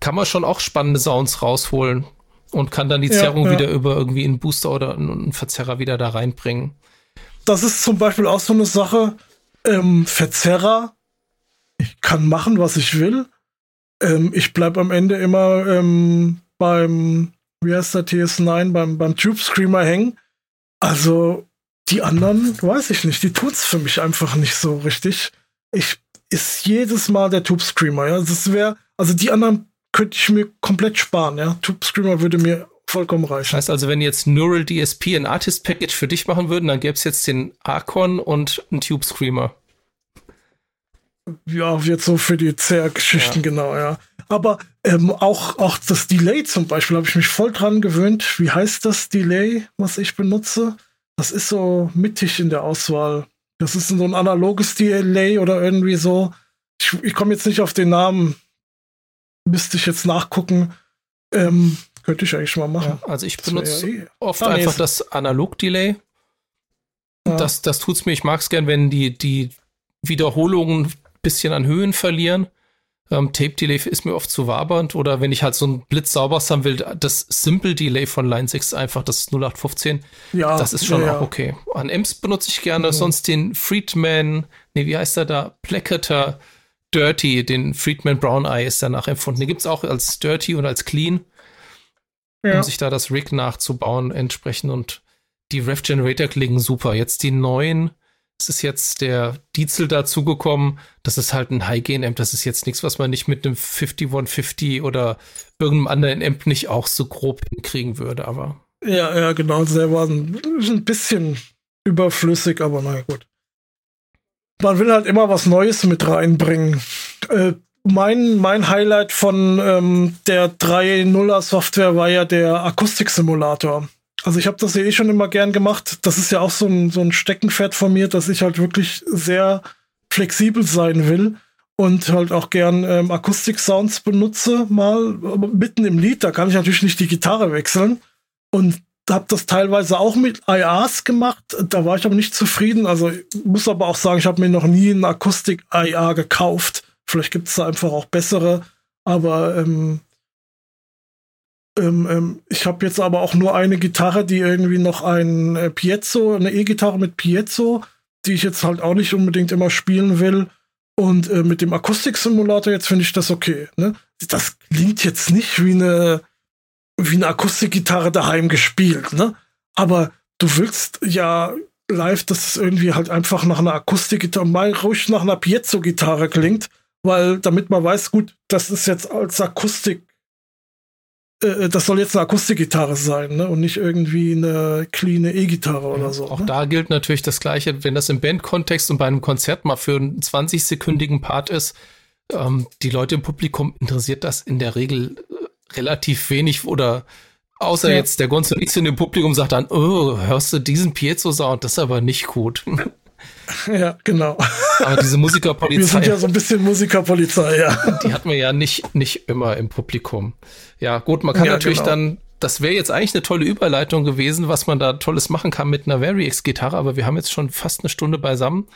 kann man schon auch spannende Sounds rausholen und kann dann die Zerrung ja, ja. wieder über irgendwie einen Booster oder einen Verzerrer wieder da reinbringen. Das ist zum Beispiel auch so eine Sache. Ähm, Verzerrer ich kann machen, was ich will. Ähm, ich bleibe am Ende immer ähm, beim, wie heißt der TS9, beim, beim Tube Screamer hängen. Also die anderen, weiß ich nicht, die tut's für mich einfach nicht so richtig. Ich ist jedes Mal der Tube Screamer, ja. Das wäre, also die anderen könnte ich mir komplett sparen, ja. Tube Screamer würde mir vollkommen reichen. Heißt also, wenn jetzt Neural DSP ein Artist Package für dich machen würden, dann gäbe es jetzt den Archon und einen Tube Screamer. Ja, jetzt so für die CR-Geschichten, ja. genau, ja. Aber ähm, auch, auch das Delay zum Beispiel habe ich mich voll dran gewöhnt. Wie heißt das Delay, was ich benutze? Das ist so mittig in der Auswahl. Das ist so ein analoges Delay oder irgendwie so. Ich, ich komme jetzt nicht auf den Namen. Müsste ich jetzt nachgucken. Ähm, könnte ich eigentlich mal machen. Ja, also ich benutze eh. oft ah, einfach das Analog-Delay. Ja. Das, das tut's mir. Ich mag es gern, wenn die, die Wiederholungen bisschen an Höhen verlieren. Ähm, Tape Delay ist mir oft zu wabernd oder wenn ich halt so ein Blitz sauber haben will, das Simple Delay von Line 6 einfach, das 0815, ja, das ist schon ja, auch okay. An Amps benutze ich gerne mhm. sonst den Friedman, nee, wie heißt er da? Placater Dirty, den Friedman Brown Eye ist danach empfunden. Den gibt es auch als Dirty und als Clean, ja. um sich da das Rig nachzubauen entsprechend. Und die Rev Generator klingen super. Jetzt die neuen, es ist jetzt der Diesel dazugekommen. Das ist halt ein High-Gain-Amp. Das ist jetzt nichts, was man nicht mit einem 5150 oder irgendeinem anderen Amp nicht auch so grob hinkriegen würde, aber. Ja, ja, genau. Der war ein, ein bisschen überflüssig, aber naja, gut man will halt immer was Neues mit reinbringen. Äh, mein, mein Highlight von ähm, der 3.0er Software war ja der Akustiksimulator. Also ich habe das ja eh schon immer gern gemacht. Das ist ja auch so ein, so ein Steckenpferd von mir, dass ich halt wirklich sehr flexibel sein will und halt auch gern ähm, Akustik-Sounds benutze, mal mitten im Lied. Da kann ich natürlich nicht die Gitarre wechseln. Und habe das teilweise auch mit IAs gemacht. Da war ich aber nicht zufrieden. Also muss aber auch sagen, ich habe mir noch nie ein Akustik-IA gekauft. Vielleicht gibt es da einfach auch bessere. Aber ähm, ähm, ähm, ich habe jetzt aber auch nur eine Gitarre, die irgendwie noch ein äh, Piezo, eine E-Gitarre mit Piezo, die ich jetzt halt auch nicht unbedingt immer spielen will. Und äh, mit dem Akustik-Simulator jetzt finde ich das okay. Ne? Das klingt jetzt nicht wie eine wie eine Akustikgitarre daheim gespielt, ne? Aber du willst ja live, dass es irgendwie halt einfach nach einer Akustikgitarre, mal ruhig nach einer Piezo-Gitarre klingt, weil damit man weiß, gut, das ist jetzt als Akustik, äh, das soll jetzt eine Akustikgitarre sein, ne? Und nicht irgendwie eine clean E-Gitarre oder so. Auch ne? da gilt natürlich das Gleiche, wenn das im Bandkontext und bei einem Konzert mal für einen 20-sekündigen Part ist, ähm, die Leute im Publikum interessiert das in der Regel relativ wenig oder außer ja. jetzt der Gonzo Nix in dem Publikum sagt dann, oh, hörst du diesen Piezo-Sound? Das ist aber nicht gut. Ja, genau. Aber diese Musikerpolizei. Wir sind ja so ein bisschen Musikerpolizei, ja. Die hat man ja nicht, nicht immer im Publikum. Ja, gut, man kann ja, natürlich genau. dann, das wäre jetzt eigentlich eine tolle Überleitung gewesen, was man da Tolles machen kann mit einer Variax-Gitarre, aber wir haben jetzt schon fast eine Stunde beisammen.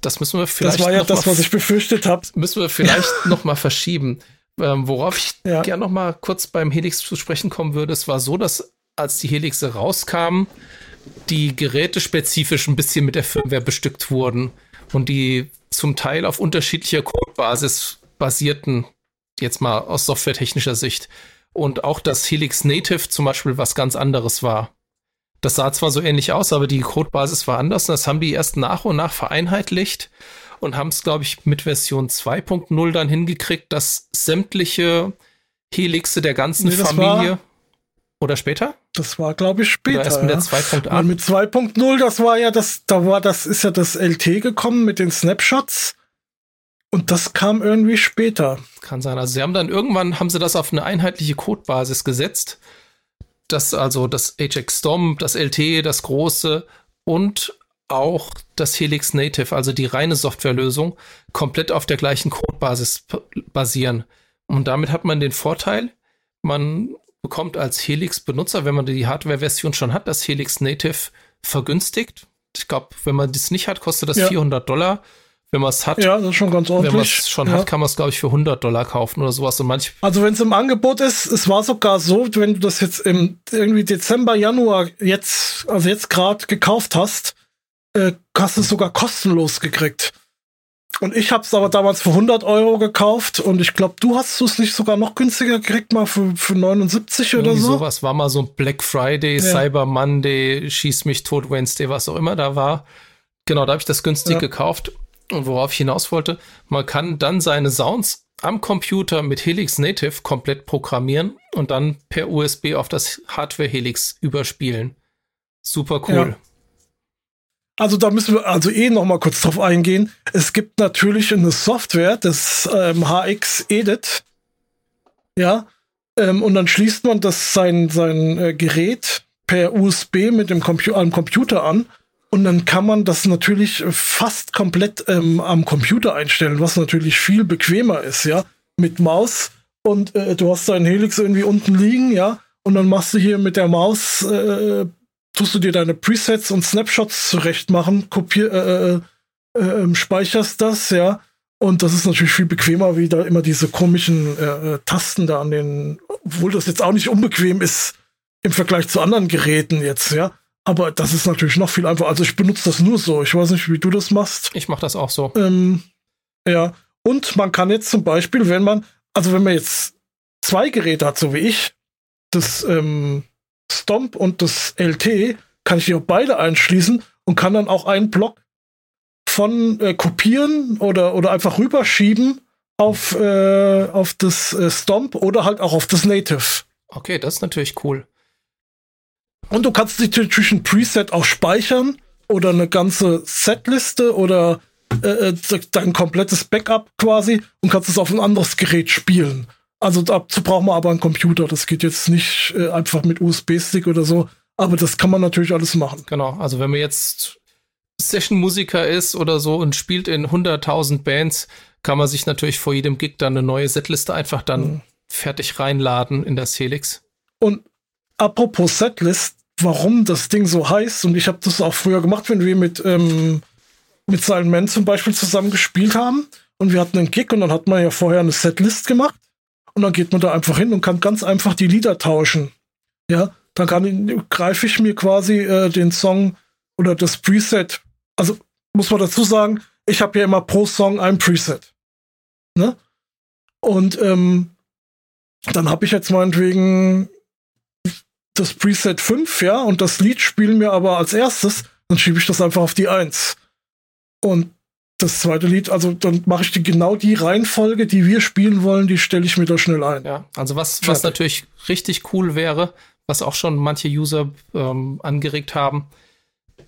Das müssen wir vielleicht. Das war ja das, was ich befürchtet habe. Müssen wir vielleicht noch mal verschieben. Ähm, worauf ich ja. gerne noch mal kurz beim Helix zu sprechen kommen würde, es war so, dass als die Helixe rauskamen, die Geräte spezifisch ein bisschen mit der Firmware bestückt wurden und die zum Teil auf unterschiedlicher Codebasis basierten, jetzt mal aus softwaretechnischer Sicht. Und auch das Helix Native zum Beispiel was ganz anderes war. Das sah zwar so ähnlich aus, aber die Codebasis war anders und das haben die erst nach und nach vereinheitlicht und haben es, glaube ich, mit Version 2.0 dann hingekriegt, dass sämtliche Helixe der ganzen nee, Familie. Oder später? Das war, glaube ich, später. Oder erst mit der 2.8. Mit 2.0, das war ja das, da war das, ist ja das LT gekommen mit den Snapshots. Und das kam irgendwie später. Kann sein. Also sie haben dann irgendwann haben sie das auf eine einheitliche Codebasis gesetzt. Das also das HX Storm, das LT, das große und auch das Helix Native, also die reine Softwarelösung, komplett auf der gleichen Codebasis basieren. Und damit hat man den Vorteil, man bekommt als Helix-Benutzer, wenn man die Hardware-Version schon hat, das Helix Native vergünstigt. Ich glaube, wenn man das nicht hat, kostet das ja. 400 Dollar. Wenn man es hat, ja, das ist schon ganz ordentlich. Wenn man es schon ja. hat, kann man es, glaube ich, für 100 Dollar kaufen oder sowas. Und manch also wenn es im Angebot ist, es war sogar so, wenn du das jetzt im irgendwie Dezember, Januar jetzt, also jetzt gerade gekauft hast, äh, hast du es sogar kostenlos gekriegt. Und ich habe es aber damals für 100 Euro gekauft und ich glaube, du hast es nicht sogar noch günstiger gekriegt, mal für, für 79 oder so. Sowas war mal so ein Black Friday, ja. Cyber Monday, Schieß mich tot Wednesday, was auch immer da war. Genau, da habe ich das günstig ja. gekauft. Und worauf ich hinaus wollte, man kann dann seine Sounds am Computer mit Helix Native komplett programmieren und dann per USB auf das Hardware Helix überspielen. Super cool. Ja. Also da müssen wir also eh noch mal kurz drauf eingehen. Es gibt natürlich eine Software, das ähm, HX Edit. Ja. Ähm, und dann schließt man das sein, sein äh, Gerät per USB mit dem Compu am Computer an. Und dann kann man das natürlich fast komplett ähm, am Computer einstellen, was natürlich viel bequemer ist, ja. Mit Maus. Und äh, du hast deinen Helix irgendwie unten liegen, ja. Und dann machst du hier mit der Maus äh, tust du dir deine Presets und Snapshots zurecht machen, kopier, äh, äh, äh, ähm, speicherst das, ja. Und das ist natürlich viel bequemer, wie da immer diese komischen äh, äh, Tasten da an den, obwohl das jetzt auch nicht unbequem ist im Vergleich zu anderen Geräten jetzt, ja. Aber das ist natürlich noch viel einfacher. Also ich benutze das nur so. Ich weiß nicht, wie du das machst. Ich mache das auch so. Ähm, ja. Und man kann jetzt zum Beispiel, wenn man, also wenn man jetzt zwei Geräte hat, so wie ich, das ähm, Stomp und das LT, kann ich die auch beide einschließen und kann dann auch einen Block von äh, kopieren oder, oder einfach rüberschieben auf, äh, auf das äh, Stomp oder halt auch auf das Native. Okay, das ist natürlich cool. Und du kannst dich natürlich ein Preset auch speichern oder eine ganze Setliste oder äh, äh dein komplettes Backup quasi und kannst es auf ein anderes Gerät spielen. Also dazu braucht man aber einen Computer. Das geht jetzt nicht äh, einfach mit USB-Stick oder so. Aber das kann man natürlich alles machen. Genau. Also wenn man jetzt Session-Musiker ist oder so und spielt in 100.000 Bands, kann man sich natürlich vor jedem Gig dann eine neue Setliste einfach dann mhm. fertig reinladen in das Helix. Und apropos Setlist, warum das Ding so heißt, und ich habe das auch früher gemacht, wenn wir mit, ähm, mit Silent Man zum Beispiel zusammen gespielt haben und wir hatten einen Gig und dann hat man ja vorher eine Setlist gemacht und dann geht man da einfach hin und kann ganz einfach die Lieder tauschen. Ja, dann kann greife ich mir quasi äh, den Song oder das Preset. Also muss man dazu sagen, ich habe ja immer pro Song ein Preset. Ne? Und ähm, dann habe ich jetzt meinetwegen das Preset 5, ja, und das Lied spielen mir aber als erstes, dann schiebe ich das einfach auf die 1. Und das zweite Lied, also dann mache ich die, genau die Reihenfolge, die wir spielen wollen, die stelle ich mir da schnell ein. Ja, also was, was natürlich richtig cool wäre, was auch schon manche User ähm, angeregt haben,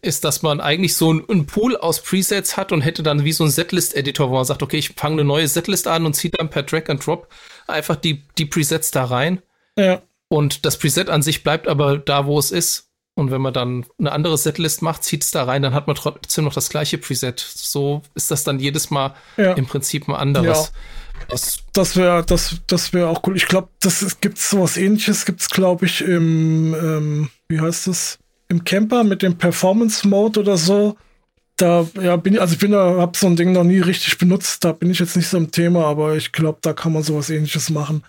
ist, dass man eigentlich so einen Pool aus Presets hat und hätte dann wie so einen Setlist-Editor, wo man sagt, okay, ich fange eine neue Setlist an und ziehe dann per Drag and Drop einfach die, die Presets da rein. Ja. Und das Preset an sich bleibt aber da, wo es ist. Und wenn man dann eine andere Setlist macht, zieht es da rein, dann hat man trotzdem noch das gleiche Preset. So ist das dann jedes Mal ja. im Prinzip ein anderes. Ja. Das, das wäre das, das wär auch cool. Ich glaube, das gibt es sowas ähnliches, gibt es, glaube ich, im, ähm, wie heißt das? Im Camper mit dem Performance Mode oder so. Da, ja, bin ich, also ich bin da, hab so ein Ding noch nie richtig benutzt, da bin ich jetzt nicht so im Thema, aber ich glaube, da kann man sowas ähnliches machen.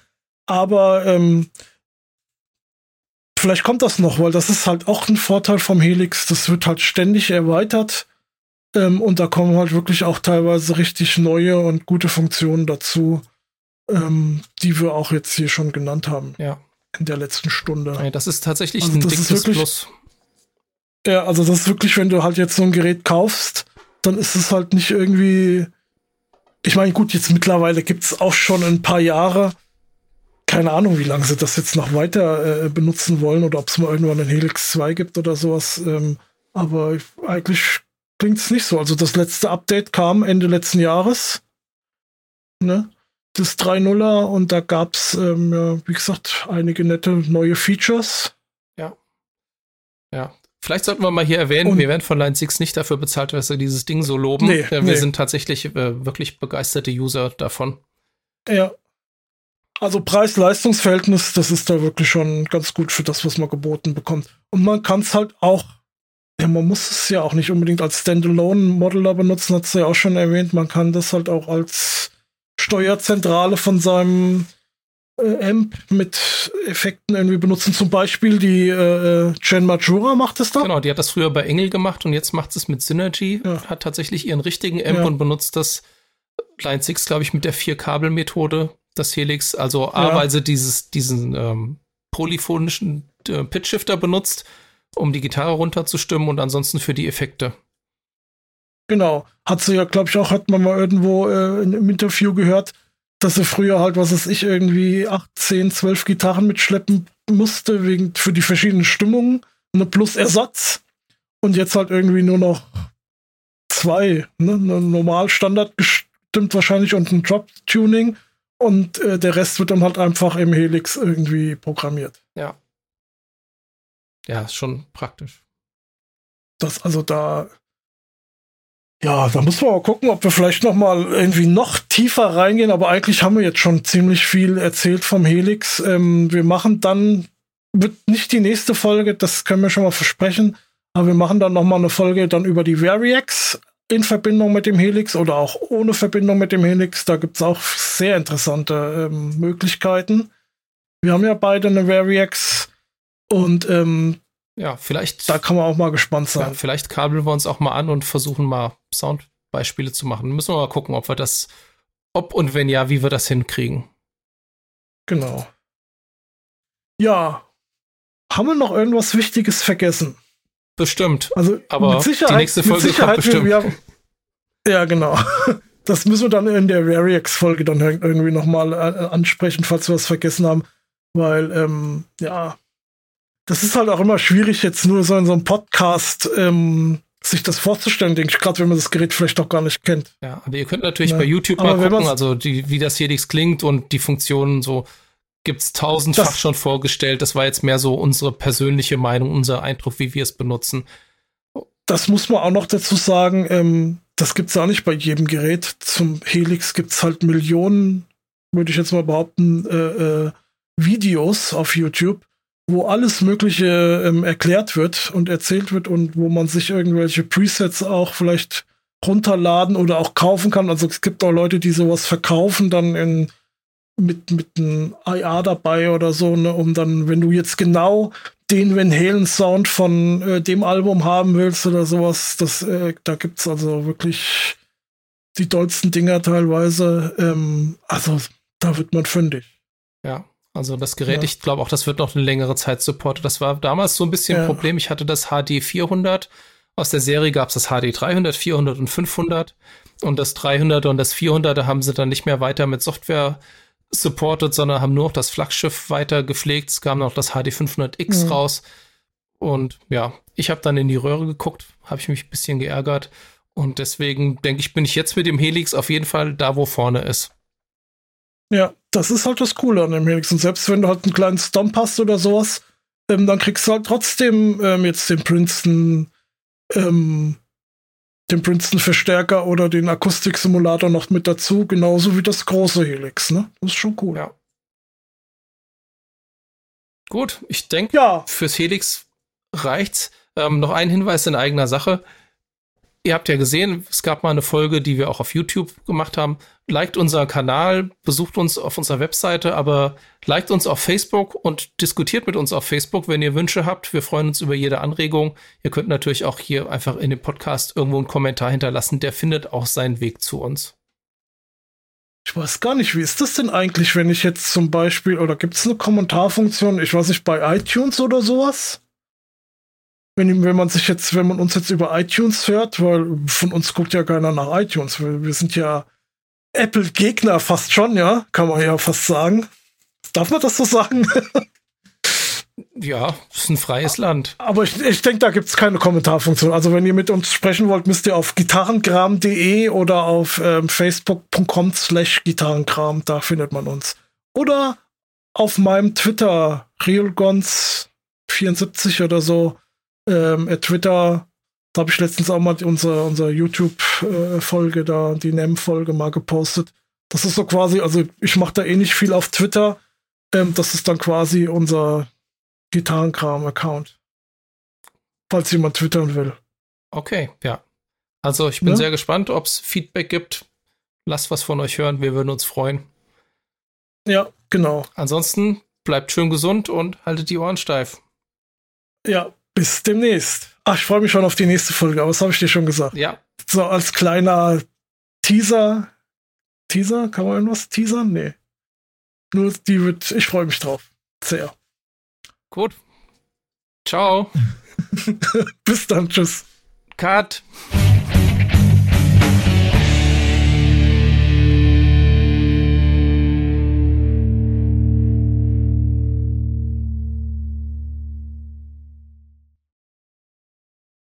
Aber ähm, vielleicht kommt das noch, weil das ist halt auch ein Vorteil vom Helix. Das wird halt ständig erweitert. Ähm, und da kommen halt wirklich auch teilweise richtig neue und gute Funktionen dazu, ähm, die wir auch jetzt hier schon genannt haben. Ja. In der letzten Stunde. Ja, das ist tatsächlich also ein dickes wirklich, Plus. Ja, also das ist wirklich, wenn du halt jetzt so ein Gerät kaufst, dann ist es halt nicht irgendwie. Ich meine, gut, jetzt mittlerweile gibt es auch schon ein paar Jahre keine Ahnung, wie lange sie das jetzt noch weiter äh, benutzen wollen oder ob es mal irgendwann ein Helix 2 gibt oder sowas. Ähm, aber ich, eigentlich klingt es nicht so. Also das letzte Update kam Ende letzten Jahres. Ne? Das 3.0er und da gab es, ähm, ja, wie gesagt, einige nette neue Features. Ja. Ja. Vielleicht sollten wir mal hier erwähnen, und wir werden von Line 6 nicht dafür bezahlt, dass wir dieses Ding so loben. Nee, wir nee. sind tatsächlich äh, wirklich begeisterte User davon. Ja, also Preis-Leistungs-Verhältnis, das ist da wirklich schon ganz gut für das, was man geboten bekommt. Und man kann es halt auch, ja, man muss es ja auch nicht unbedingt als Standalone-Modeler benutzen, hat es ja auch schon erwähnt. Man kann das halt auch als Steuerzentrale von seinem äh, Amp mit Effekten irgendwie benutzen. Zum Beispiel die äh, Jen Majora macht es da. Genau, die hat das früher bei Engel gemacht und jetzt macht es mit Synergy. Ja. Hat tatsächlich ihren richtigen Amp ja. und benutzt das Line 6, glaube ich, mit der Vier-Kabel-Methode das Helix, also ja. A-Weise dieses, diesen ähm, polyphonischen äh, Pitch-Shifter benutzt, um die Gitarre runterzustimmen und ansonsten für die Effekte. Genau. Hat sie ja, glaube ich, auch, hat man mal irgendwo äh, im Interview gehört, dass sie früher halt, was weiß ich, irgendwie 8, 10, 12 Gitarren mitschleppen musste, wegen für die verschiedenen Stimmungen, eine plus Ersatz. Und jetzt halt irgendwie nur noch zwei, ne? Eine normal Standard gestimmt wahrscheinlich und ein Drop-Tuning und äh, der Rest wird dann halt einfach im Helix irgendwie programmiert. Ja. Ja, ist schon praktisch. Das also da ja, da muss man mal gucken, ob wir vielleicht noch mal irgendwie noch tiefer reingehen. Aber eigentlich haben wir jetzt schon ziemlich viel erzählt vom Helix. Ähm, wir machen dann wird nicht die nächste Folge, das können wir schon mal versprechen. Aber wir machen dann noch mal eine Folge dann über die Variax in Verbindung mit dem Helix oder auch ohne Verbindung mit dem Helix. Da gibt es auch sehr interessante ähm, Möglichkeiten. Wir haben ja beide eine Variax und ähm, ja, vielleicht. Da kann man auch mal gespannt sein. Ja, vielleicht kabeln wir uns auch mal an und versuchen mal Soundbeispiele zu machen. Müssen wir mal gucken, ob wir das ob und wenn ja, wie wir das hinkriegen. Genau. Ja. Haben wir noch irgendwas Wichtiges vergessen? Bestimmt. Also aber mit Sicherheit, die nächste Folge mit Sicherheit, bestimmt. Wir, ja, genau. Das müssen wir dann in der Rariex-Folge dann irgendwie nochmal äh, ansprechen, falls wir was vergessen haben. Weil, ähm, ja, das ist halt auch immer schwierig, jetzt nur so in so einem Podcast ähm, sich das vorzustellen, denke ich, gerade wenn man das Gerät vielleicht auch gar nicht kennt. Ja, aber ihr könnt natürlich Ja. bei YouTube Aber mal gucken, also die, wie das Helix klingt und die Funktionen so gibt's tausendfach Das- schon vorgestellt. Das war jetzt mehr so unsere persönliche Meinung, unser Eindruck, wie wir es benutzen. Das muss man auch noch dazu sagen, ähm, das gibt's auch nicht bei jedem Gerät. Zum Helix gibt's halt Millionen, würde ich jetzt mal behaupten, äh, äh, Videos auf YouTube, wo alles Mögliche ähm, erklärt wird und erzählt wird und wo man sich irgendwelche Presets auch vielleicht runterladen oder auch kaufen kann. Also es gibt auch Leute, die sowas verkaufen, dann in, mit, mit einem IA dabei oder so, ne, um dann, wenn du jetzt genau den Van Halen Sound von äh, dem Album haben willst oder sowas, das, äh, da gibt's also wirklich die dollsten Dinger teilweise. Ähm, also da wird man fündig. Ja, also das Gerät, Ja. ich glaube auch, das wird noch eine längere Zeit supportet. Das war damals so ein bisschen ein Ja. Problem. Ich hatte das HD 400. Aus der Serie gab es das HD 300, 400 und 500. Und das 300 und das 400, da haben sie dann nicht mehr weiter mit Software supported, sondern haben nur noch das Flaggschiff weiter gepflegt. Es kam noch das HD 500X Mhm. raus. Und ja, ich habe dann in die Röhre geguckt, habe ich mich ein bisschen geärgert. Und deswegen denke ich, bin ich jetzt mit dem Helix auf jeden Fall da, wo vorne ist. Ja, das ist halt das Coole an dem Helix. Und selbst wenn du halt einen kleinen Stomp hast oder sowas, ähm, dann kriegst du halt trotzdem ähm, jetzt den Princeton, ähm, den Princeton Verstärker oder den Akustiksimulator noch mit dazu, genauso wie das große Helix, ne? Das ist schon cool. Ja. Gut, ich denke, Ja, fürs Helix reicht's. Ähm, noch ein Hinweis in eigener Sache. Ihr habt ja gesehen, es gab mal eine Folge, die wir auch auf YouTube gemacht haben. Liked unseren Kanal, besucht uns auf unserer Webseite, aber liked uns auf Facebook und diskutiert mit uns auf Facebook, wenn ihr Wünsche habt. Wir freuen uns über jede Anregung. Ihr könnt natürlich auch hier einfach in dem Podcast irgendwo einen Kommentar hinterlassen. Der findet auch seinen Weg zu uns. Ich weiß gar nicht, wie ist das denn eigentlich, wenn ich jetzt zum Beispiel, oder gibt es eine Kommentarfunktion, ich weiß nicht, bei iTunes oder sowas? Wenn, wenn man sich jetzt, wenn man uns jetzt über iTunes hört, weil von uns guckt ja keiner nach iTunes, wir, wir sind ja Apple-Gegner fast schon, ja, kann man ja fast sagen. Darf man das so sagen? Ja, ist ein freies Land. Aber ich, ich denke, da gibt es keine Kommentarfunktion. Also wenn ihr mit uns sprechen wollt, müsst ihr auf gitarrengram.de oder auf ähm, facebook.com slash gitarrenkram, da findet man uns. Oder auf meinem Twitter, realgons74 oder so, ähm, at Twitter, da habe ich letztens auch mal unsere, unsere YouTube-Folge da, die NEM-Folge mal gepostet. Das ist so quasi, also ich mache da eh nicht viel auf Twitter. Ähm, das ist dann quasi unser Gitarrenkram-Account. Falls jemand twittern will. Okay, ja. Also ich bin Ja. sehr gespannt, ob es Feedback gibt. Lasst was von euch hören, wir würden uns freuen. Ja, genau. Ansonsten bleibt schön gesund und haltet die Ohren steif. Ja, bis demnächst. Ach, ich freue mich schon auf die nächste Folge, aber das habe ich dir schon gesagt. Ja, So als kleiner Teaser. Teaser? Kann man irgendwas teasern? Nee. Nur die wird, ich freue mich drauf. Sehr. gut. Ciao. Bis dann, tschüss. Cut.